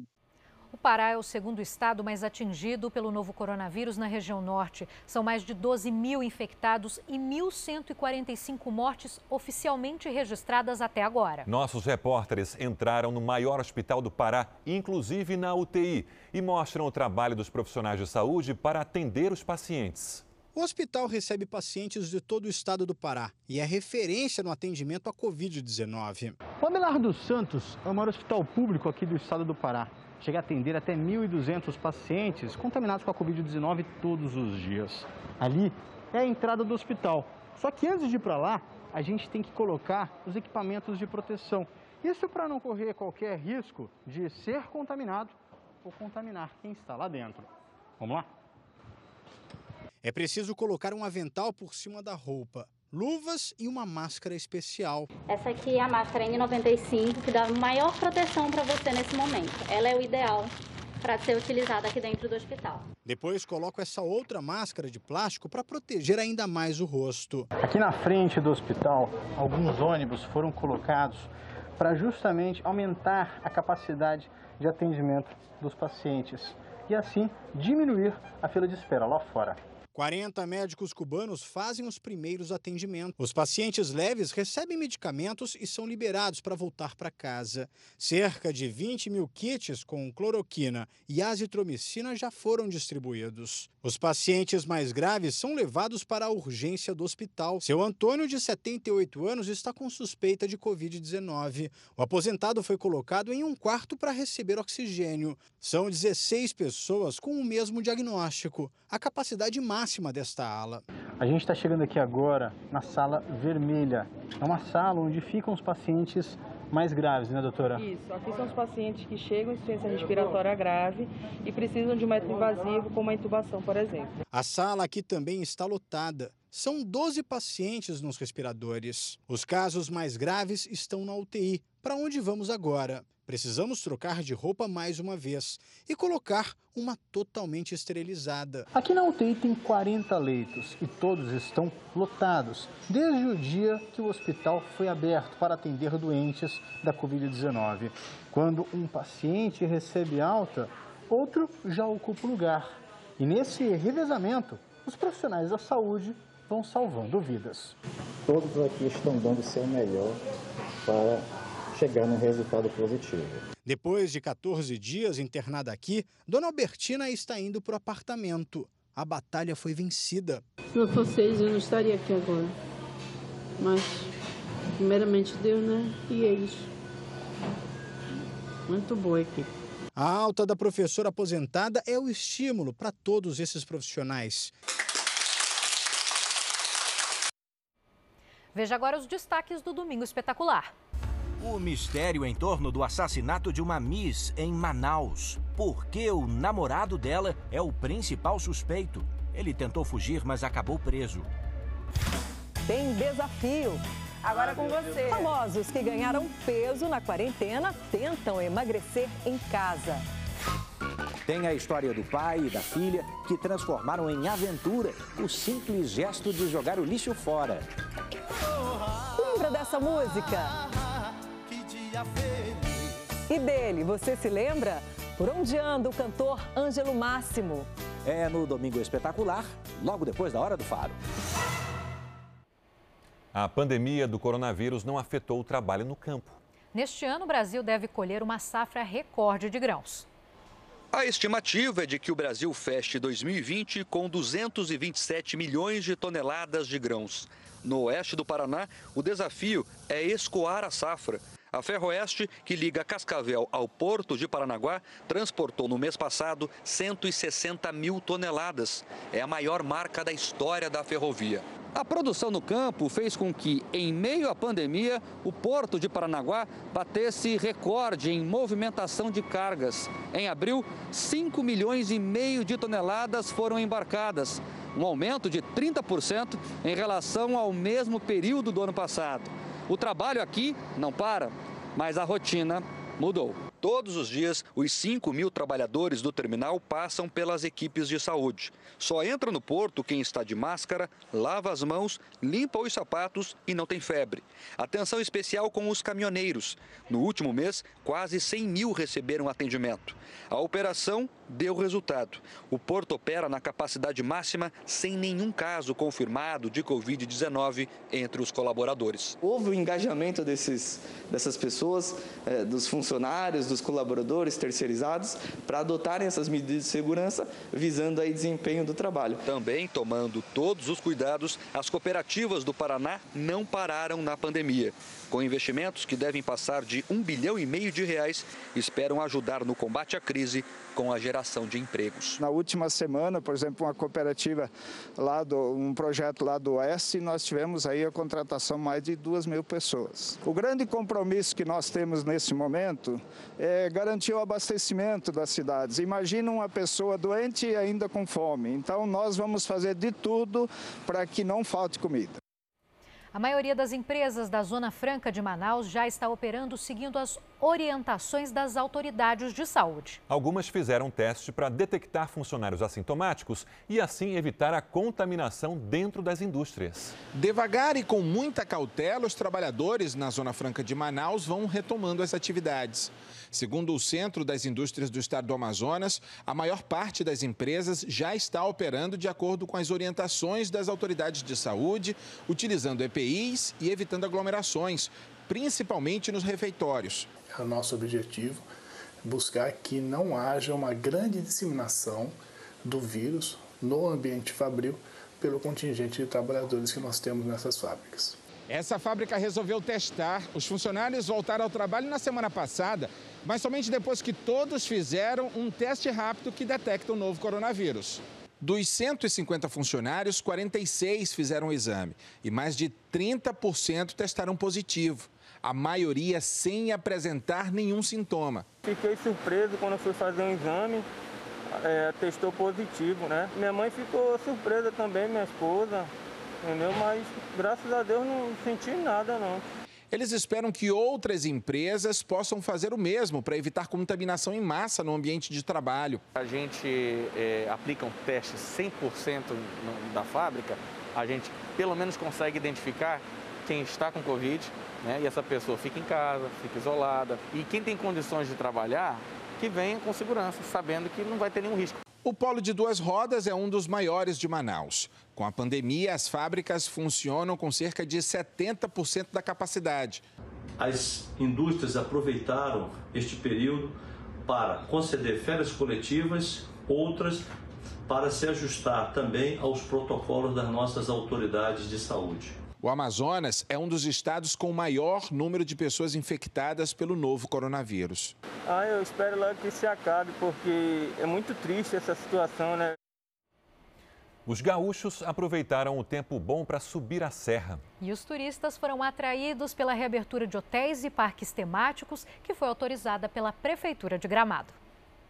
Speaker 2: O Pará é o segundo estado mais atingido pelo novo coronavírus na região norte. São mais de 12 mil infectados e 1.145 mortes oficialmente registradas até agora.
Speaker 3: Nossos repórteres entraram no maior hospital do Pará, inclusive na UTI, e mostram o trabalho dos profissionais de saúde para atender os pacientes.
Speaker 55: O hospital recebe pacientes de todo o estado do Pará e é referência no atendimento à Covid-19.
Speaker 56: O Abelardo Santos é o maior hospital público aqui do estado do Pará. Chega a atender até 1.200 pacientes contaminados com a Covid-19 todos os dias. Ali é a entrada do hospital. Só que antes de ir para lá, a gente tem que colocar os equipamentos de proteção. Isso para não correr qualquer risco de ser contaminado ou contaminar quem está lá dentro. Vamos lá?
Speaker 55: É preciso colocar um avental por cima da roupa, luvas e uma máscara especial.
Speaker 44: Essa aqui é a máscara N95 que dá maior proteção para você nesse momento. Ela é o ideal para ser utilizada aqui dentro do hospital.
Speaker 55: Depois coloco essa outra máscara de plástico para proteger ainda mais o rosto.
Speaker 56: Aqui na frente do hospital, alguns ônibus foram colocados para justamente aumentar a capacidade de atendimento dos pacientes e assim diminuir a fila de espera lá fora.
Speaker 55: 40 médicos cubanos fazem os primeiros atendimentos. Os pacientes leves recebem medicamentos e são liberados para voltar para casa. Cerca de 20 mil kits com cloroquina e azitromicina já foram distribuídos. Os pacientes mais graves são levados para a urgência do hospital. Seu Antônio, de 78 anos, está com suspeita de Covid-19. O aposentado foi colocado em um quarto para receber oxigênio. São 16 pessoas com o mesmo diagnóstico. A capacidade máxima desta ala.
Speaker 56: A gente está chegando aqui agora na sala vermelha. É uma sala onde ficam os pacientes mais graves, né, doutora?
Speaker 52: Isso. Aqui são os pacientes que chegam em insuficiência respiratória grave e precisam de um método invasivo, como a intubação, por exemplo.
Speaker 55: A sala aqui também está lotada. São 12 pacientes nos respiradores. Os casos mais graves estão na UTI. Para onde vamos agora? Precisamos trocar de roupa mais uma vez e colocar uma totalmente esterilizada.
Speaker 56: Aqui na UTI tem 40 leitos e todos estão lotados, desde o dia que o hospital foi aberto para atender doentes da Covid-19. Quando um paciente recebe alta, outro já ocupa o lugar. E nesse revezamento, os profissionais da saúde vão salvando vidas.
Speaker 57: Todos aqui estão dando o seu melhor para chegar num resultado positivo.
Speaker 55: Depois de 14 dias internada aqui, Dona Albertina está indo para o apartamento. A batalha foi vencida.
Speaker 58: Se não fosse eles, eu não estaria aqui agora. Mas, primeiramente, Deus, né? E eles. Muito boa a equipe.
Speaker 55: A alta da professora aposentada é o estímulo para todos esses profissionais.
Speaker 2: Veja agora os destaques do Domingo Espetacular.
Speaker 43: O mistério em torno do assassinato de uma Miss em Manaus. Por que o namorado dela é o principal suspeito? Ele tentou fugir, mas acabou preso.
Speaker 59: Tem desafio.
Speaker 60: Agora com você.
Speaker 61: Famosos que ganharam peso na quarentena tentam emagrecer em casa.
Speaker 62: Tem a história do pai e da filha que transformaram em aventura o simples gesto de jogar o lixo fora.
Speaker 61: Lembra dessa música? E dele, você se lembra? Por onde anda o cantor Ângelo Máximo?
Speaker 62: É no Domingo Espetacular, logo depois da Hora do Faro.
Speaker 3: A pandemia do coronavírus não afetou o trabalho no campo.
Speaker 2: Neste ano, o Brasil deve colher uma safra recorde de grãos.
Speaker 63: A estimativa é de que o Brasil feche 2020 com 227 milhões de toneladas de grãos. No oeste do Paraná, o desafio é escoar a safra. A Ferroeste, que liga Cascavel ao Porto de Paranaguá, transportou no mês passado 160 mil toneladas. É a maior marca da história da ferrovia. A produção no campo fez com que, em meio à pandemia, o Porto de Paranaguá batesse recorde em movimentação de cargas. Em abril, 5 milhões e meio de toneladas foram embarcadas, um aumento de 30% em relação ao mesmo período do ano passado. O trabalho aqui não para, mas a rotina mudou. Todos os dias, os 5 mil trabalhadores do terminal passam pelas equipes de saúde. Só entra no porto quem está de máscara, lava as mãos, limpa os sapatos e não tem febre. Atenção especial com os caminhoneiros. No último mês, quase 100 mil receberam atendimento. A operação deu resultado. O porto opera na capacidade máxima sem nenhum caso confirmado de Covid-19 entre os colaboradores.
Speaker 64: Houve o engajamento desses, dessas pessoas, eh, dos funcionários, dos colaboradores terceirizados, para adotarem essas medidas de segurança, visando aí desempenho do trabalho.
Speaker 63: Também tomando todos os cuidados, as cooperativas do Paraná não pararam na pandemia. Com investimentos que devem passar de um bilhão e meio de reais, esperam ajudar no combate à crise com a geração de empregos.
Speaker 65: Na última semana, por exemplo, uma cooperativa lá do um projeto lá do Oeste, nós tivemos aí a contratação de mais de duas mil pessoas. O grande compromisso que nós temos nesse momento é garantir o abastecimento das cidades. Imagina uma pessoa doente e ainda com fome. Então nós vamos fazer de tudo para que não falte comida.
Speaker 2: A maioria das empresas da Zona Franca de Manaus já está operando seguindo as orientações das autoridades de saúde.
Speaker 3: Algumas fizeram teste para detectar funcionários assintomáticos e assim evitar a contaminação dentro das indústrias.
Speaker 27: Devagar e com muita cautela, os trabalhadores na Zona Franca de Manaus vão retomando as atividades. Segundo o Centro das Indústrias do Estado do Amazonas, a maior parte das empresas já está operando de acordo com as orientações das autoridades de saúde, utilizando EPIs e evitando aglomerações, principalmente nos refeitórios.
Speaker 66: É o nosso objetivo buscar que não haja uma grande disseminação do vírus no ambiente fabril pelo contingente de trabalhadores que nós temos nessas fábricas.
Speaker 27: Essa fábrica resolveu testar. Os funcionários voltaram ao trabalho na semana passada, mas somente depois que todos fizeram um teste rápido que detecta o novo coronavírus. Dos 150 funcionários, 46 fizeram o exame e mais de 30% testaram positivo. A maioria sem apresentar nenhum sintoma.
Speaker 67: Fiquei surpreso quando fui fazer um exame, é, testou positivo, né? Minha mãe ficou surpresa também, minha esposa, entendeu? Mas graças a Deus não senti nada não.
Speaker 27: Eles esperam que outras empresas possam fazer o mesmo para evitar contaminação em massa no ambiente de trabalho.
Speaker 68: A gente é, aplica um teste 100% no, da fábrica, a gente pelo menos consegue identificar quem está com Covid, né? E essa pessoa fica em casa, fica isolada. E quem tem condições de trabalhar, que venha com segurança, sabendo que não vai ter nenhum risco.
Speaker 27: O polo de duas rodas é um dos maiores de Manaus. Com a pandemia, as fábricas funcionam com cerca de 70% da capacidade.
Speaker 69: As indústrias aproveitaram este período para conceder férias coletivas, outras para se ajustar também aos protocolos das nossas autoridades de saúde.
Speaker 27: O Amazonas é um dos estados com o maior número de pessoas infectadas pelo novo coronavírus.
Speaker 67: Ah, eu espero logo que se acabe, porque é muito triste essa situação, né?
Speaker 3: Os gaúchos aproveitaram o tempo bom para subir a serra.
Speaker 2: E os turistas foram atraídos pela reabertura de hotéis e parques temáticos, que foi autorizada pela Prefeitura de Gramado.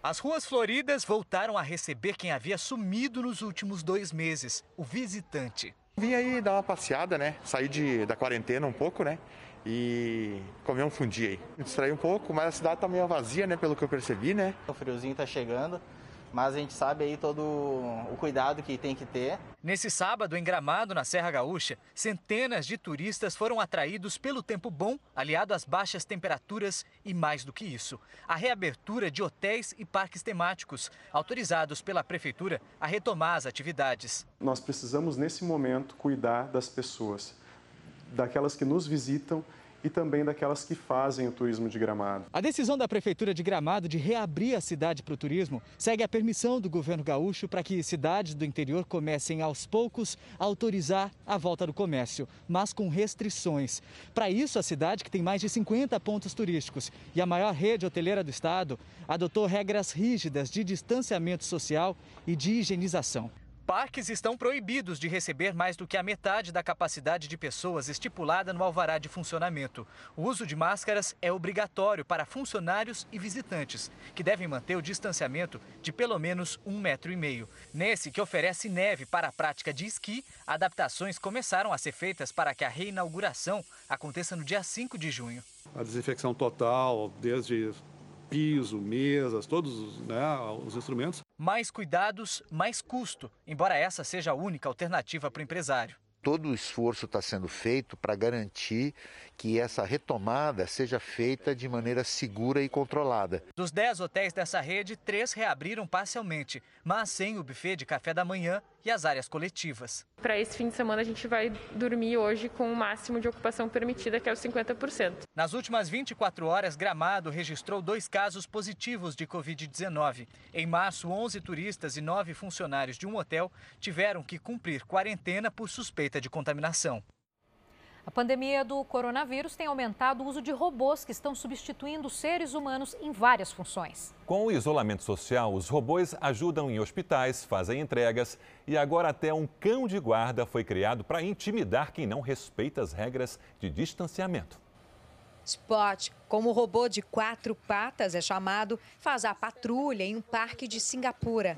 Speaker 70: As ruas floridas voltaram a receber quem havia sumido nos últimos dois meses, o visitante.
Speaker 71: Vim aí dar uma passeada, né? Sair de, da quarentena um pouco, né? E comer um fundi aí. Me distrair um pouco, mas a cidade tá meio vazia, né? Pelo que eu percebi, né?
Speaker 72: O friozinho tá chegando mas a gente sabe aí todo o cuidado que tem que ter.
Speaker 39: Nesse sábado, em Gramado, na Serra Gaúcha, centenas de turistas foram atraídos pelo tempo bom, aliado às baixas temperaturas e mais do que isso, a reabertura de hotéis e parques temáticos, autorizados pela prefeitura a retomar as atividades.
Speaker 60: Nós precisamos nesse momento cuidar das pessoas, daquelas que nos visitam e também daquelas que fazem o turismo de Gramado.
Speaker 39: A decisão da Prefeitura de Gramado de reabrir a cidade para o turismo segue a permissão do governo gaúcho para que cidades do interior comecem aos poucos a autorizar a volta do comércio, mas com restrições. Para isso, a cidade, que tem mais de 50 pontos turísticos e a maior rede hoteleira do estado, adotou regras rígidas de distanciamento social e de higienização. Parques estão proibidos de receber mais do que a metade da capacidade de pessoas estipulada no alvará de funcionamento. O uso de máscaras é obrigatório para funcionários e visitantes, que devem manter o distanciamento de pelo menos um metro e meio. Nesse, que oferece neve para a prática de esqui, adaptações começaram a ser feitas para que a reinauguração aconteça no dia 5 de junho.
Speaker 73: A desinfecção total, desde piso, mesas, todos né, os instrumentos.
Speaker 39: Mais cuidados, mais custo, embora essa seja a única alternativa para o empresário
Speaker 74: todo o esforço está sendo feito para garantir que essa retomada seja feita de maneira segura e controlada.
Speaker 39: Dos 10 hotéis dessa rede, três reabriram parcialmente, mas sem o buffet de café da manhã e as áreas coletivas.
Speaker 75: Para esse fim de semana, a gente vai dormir hoje com o máximo de ocupação permitida, que é os 50%.
Speaker 39: Nas últimas 24 horas, Gramado registrou dois casos positivos de Covid-19. Em março, 11 turistas e 9 funcionários de um hotel tiveram que cumprir quarentena por suspeita de contaminação.
Speaker 2: A pandemia do coronavírus tem aumentado o uso de robôs que estão substituindo seres humanos em várias funções.
Speaker 3: Com o isolamento social, os robôs ajudam em hospitais, fazem entregas e agora até um cão de guarda foi criado para intimidar quem não respeita as regras de distanciamento.
Speaker 76: Spot, como robô de quatro patas é chamado, faz a patrulha em um parque de Singapura.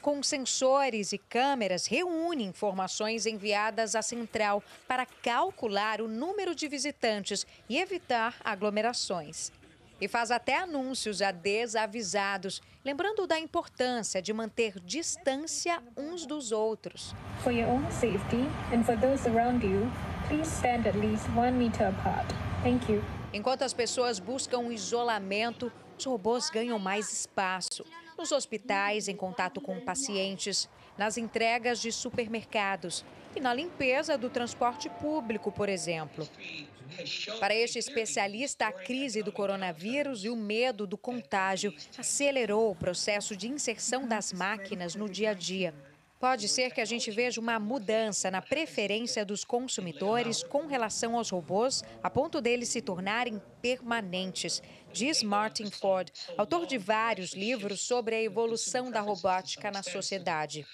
Speaker 76: Com sensores e câmeras, reúne informações enviadas à central para calcular o número de visitantes e evitar aglomerações. E faz até anúncios a desavisados, lembrando da importância de manter distância uns dos outros.
Speaker 55: For your own safety and for those around you, please stand at least one meter apart. Thank you.
Speaker 76: Enquanto as pessoas buscam isolamento, os robôs ganham mais espaço. Nos hospitais, em contato com pacientes, nas entregas de supermercados e na limpeza do transporte público, por exemplo. Para este especialista, a crise do coronavírus e o medo do contágio acelerou o processo de inserção das máquinas no dia a dia. Pode ser que a gente veja uma mudança na preferência dos consumidores com relação aos robôs, a ponto deles se tornarem permanentes, diz Martin Ford, autor de vários livros sobre a evolução da robótica na sociedade.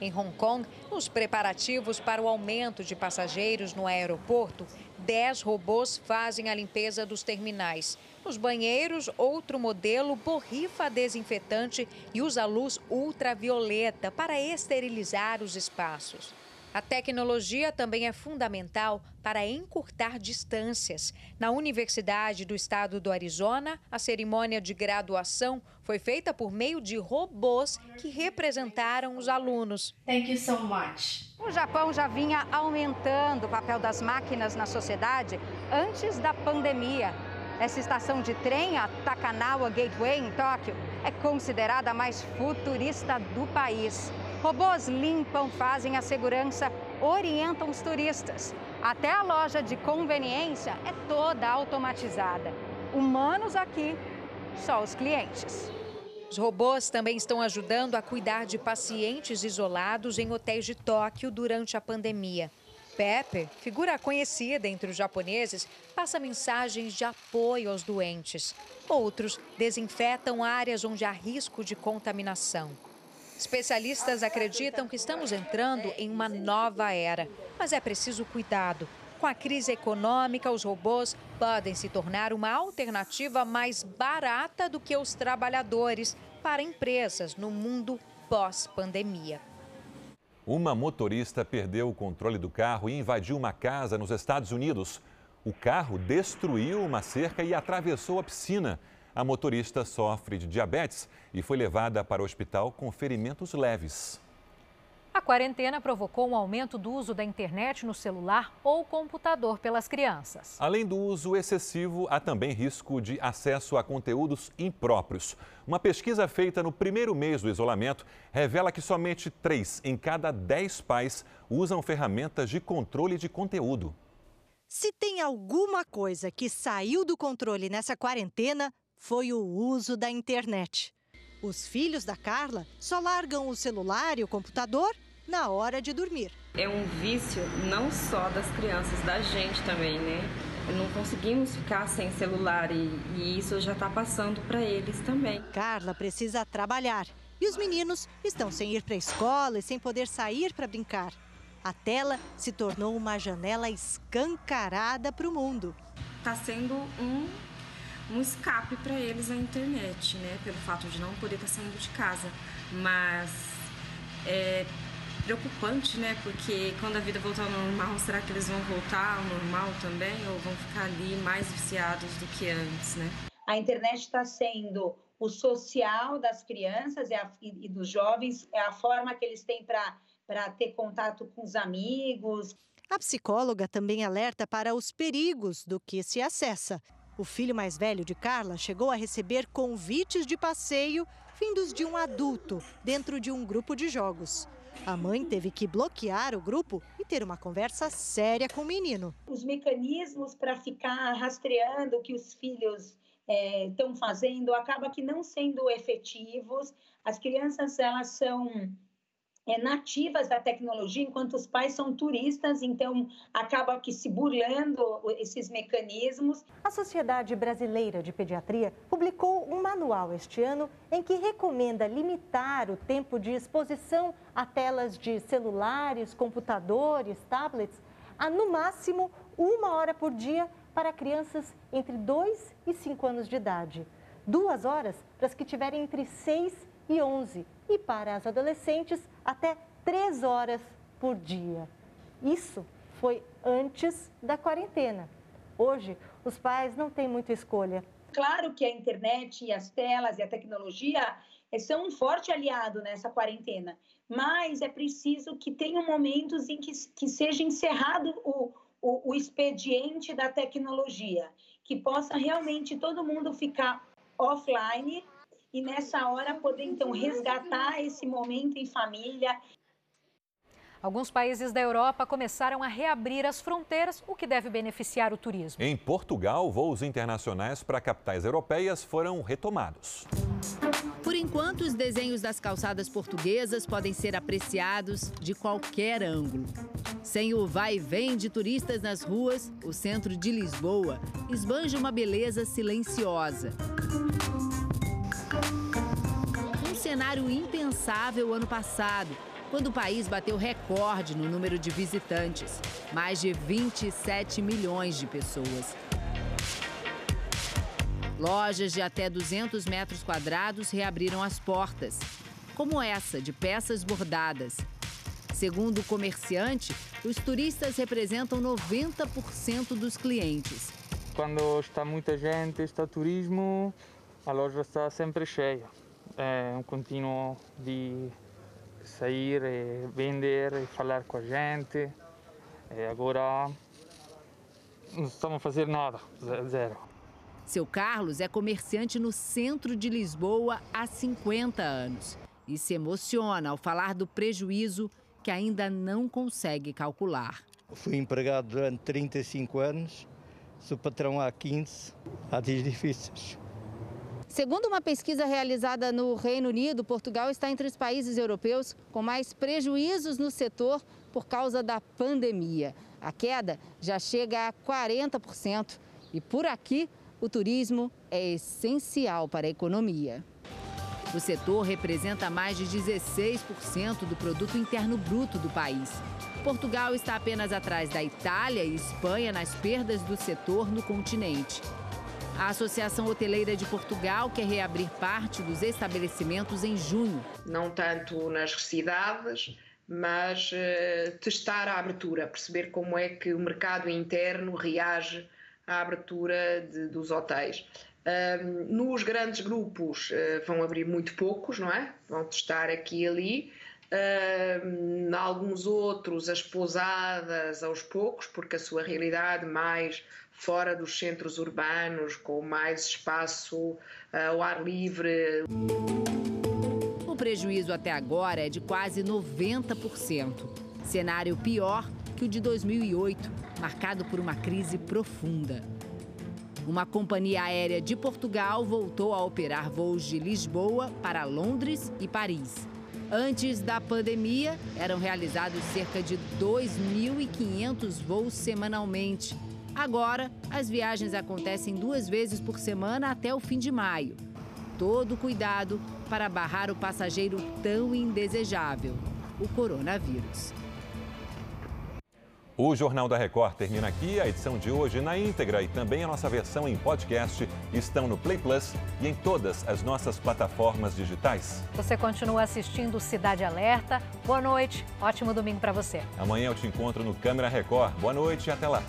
Speaker 76: Em Hong Kong, nos preparativos para o aumento de passageiros no aeroporto, 10 robôs fazem a limpeza dos terminais. Nos banheiros, outro modelo borrifa desinfetante e usa luz ultravioleta para esterilizar os espaços. A tecnologia também é fundamental para encurtar distâncias. Na Universidade do Estado do Arizona, a cerimônia de graduação foi feita por meio de robôs que representaram os alunos.
Speaker 55: Thank you so much.
Speaker 76: O Japão já vinha aumentando o papel das máquinas na sociedade antes da pandemia. Essa estação de trem, a Takanawa Gateway, em Tóquio, é considerada a mais futurista do país. Robôs limpam, fazem a segurança, orientam os turistas. Até a loja de conveniência é toda automatizada. Humanos aqui, só os clientes. Os robôs também estão ajudando a cuidar de pacientes isolados em hotéis de Tóquio durante a pandemia. Pepe, figura conhecida entre os japoneses, passa mensagens de apoio aos doentes. Outros desinfetam áreas onde há risco de contaminação. Especialistas acreditam que estamos entrando em uma nova era, mas é preciso cuidado. Com a crise econômica, os robôs podem se tornar uma alternativa mais barata do que os trabalhadores para empresas no mundo pós-pandemia.
Speaker 3: Uma motorista perdeu o controle do carro e invadiu uma casa nos Estados Unidos. O carro destruiu uma cerca e atravessou a piscina. A motorista sofre de diabetes e foi levada para o hospital com ferimentos leves.
Speaker 2: A quarentena provocou um aumento do uso da internet no celular ou computador pelas crianças.
Speaker 3: Além do uso excessivo, há também risco de acesso a conteúdos impróprios. Uma pesquisa feita no primeiro mês do isolamento revela que somente 3 em cada 10 pais usam ferramentas de controle de conteúdo.
Speaker 43: Se tem alguma coisa que saiu do controle nessa quarentena, foi o uso da internet. Os filhos da Carla só largam o celular e o computador na hora de dormir.
Speaker 42: É um vício não só das crianças, da gente também, né? Não conseguimos ficar sem celular e, e isso já está passando para eles também.
Speaker 43: Carla precisa trabalhar e os meninos estão sem ir para a escola e sem poder sair para brincar. A tela se tornou uma janela escancarada para o mundo.
Speaker 42: Está sendo um um escape para eles a internet, né? Pelo fato de não poder estar tá saindo de casa. Mas é preocupante, né? Porque quando a vida voltar ao normal, será que eles vão voltar ao normal também? Ou vão ficar ali mais viciados do que antes, né?
Speaker 77: A internet está sendo o social das crianças e, dos jovens, é a forma que eles têm para ter contato com os amigos.
Speaker 43: A psicóloga também alerta para os perigos do que se acessa. O filho mais velho de Carla chegou a receber convites de passeio vindos de um adulto dentro de um grupo de jogos. A mãe teve que bloquear o grupo e ter uma conversa séria com o menino.
Speaker 77: Os mecanismos para ficar rastreando o que os filhos estão é, fazendo acaba que não sendo efetivos. As crianças elas são nativas da tecnologia, enquanto os pais são turistas, então acaba que se burlando esses mecanismos.
Speaker 43: A Sociedade Brasileira de Pediatria publicou um manual este ano em que recomenda limitar o tempo de exposição a telas de celulares, computadores, tablets a no máximo uma hora por dia para crianças entre 2 e 5 anos de idade. Duas horas para as que tiverem entre 6 e 11 e para as adolescentes até três horas por dia. Isso foi antes da quarentena. Hoje, os pais não têm muita escolha.
Speaker 77: Claro que a internet e as telas e a tecnologia eh, são um forte aliado nessa quarentena, mas é preciso que tenham momentos em que, que seja encerrado o, o, o expediente da tecnologia, que possa realmente todo mundo ficar offline e nessa hora poder então resgatar esse momento em família.
Speaker 2: Alguns países da Europa começaram a reabrir as fronteiras, o que deve beneficiar o turismo.
Speaker 3: Em Portugal, voos internacionais para capitais europeias foram retomados.
Speaker 34: Por enquanto, os desenhos das calçadas portuguesas podem ser apreciados de qualquer ângulo. Sem o vai e vem de turistas nas ruas, o centro de Lisboa esbanja uma beleza silenciosa cenário impensável ano passado, quando o país bateu recorde no número de visitantes mais de 27 milhões de pessoas. Lojas de até 200 metros quadrados reabriram as portas, como essa de peças bordadas. Segundo o comerciante, os turistas representam 90% dos clientes.
Speaker 39: Quando está muita gente, está turismo, a loja está sempre cheia é um contínuo de sair e vender e falar com a gente. E agora não estamos a fazer nada, zero.
Speaker 34: Seu Carlos é comerciante no centro de Lisboa há 50 anos e se emociona ao falar do prejuízo que ainda não consegue calcular.
Speaker 78: Fui empregado durante 35 anos, sou patrão há 15, há dias difíceis.
Speaker 43: Segundo uma pesquisa realizada no Reino Unido, Portugal está entre os países europeus com mais prejuízos no setor por causa da pandemia. A queda já chega a 40% e por aqui o turismo é essencial para a economia.
Speaker 34: O setor representa mais de 16% do produto interno bruto do país. Portugal está apenas atrás da Itália e Espanha nas perdas do setor no continente. A Associação Hoteleira de Portugal quer reabrir parte dos estabelecimentos em junho.
Speaker 76: Não tanto nas cidades,
Speaker 79: mas uh, testar a abertura, perceber como é que o mercado interno reage à abertura de, dos hotéis. Uh, nos grandes grupos uh, vão abrir muito poucos, não é? Vão testar aqui e ali. Uh, alguns outros, as pousadas aos poucos, porque a sua realidade mais fora dos centros urbanos, com mais espaço ao ar livre.
Speaker 34: O prejuízo até agora é de quase 90%. Cenário pior que o de 2008, marcado por uma crise profunda. Uma companhia aérea de Portugal voltou a operar voos de Lisboa para Londres e Paris. Antes da pandemia, eram realizados cerca de 2.500 voos semanalmente. Agora, as viagens acontecem duas vezes por semana até o fim de maio. Todo cuidado para barrar o passageiro tão indesejável, o coronavírus.
Speaker 3: O Jornal da Record termina aqui. A edição de hoje na íntegra e também a nossa versão em podcast estão no Play Plus e em todas as nossas plataformas digitais.
Speaker 2: Você continua assistindo Cidade Alerta. Boa noite, ótimo domingo para você.
Speaker 3: Amanhã eu te encontro no Câmera Record. Boa noite e até lá.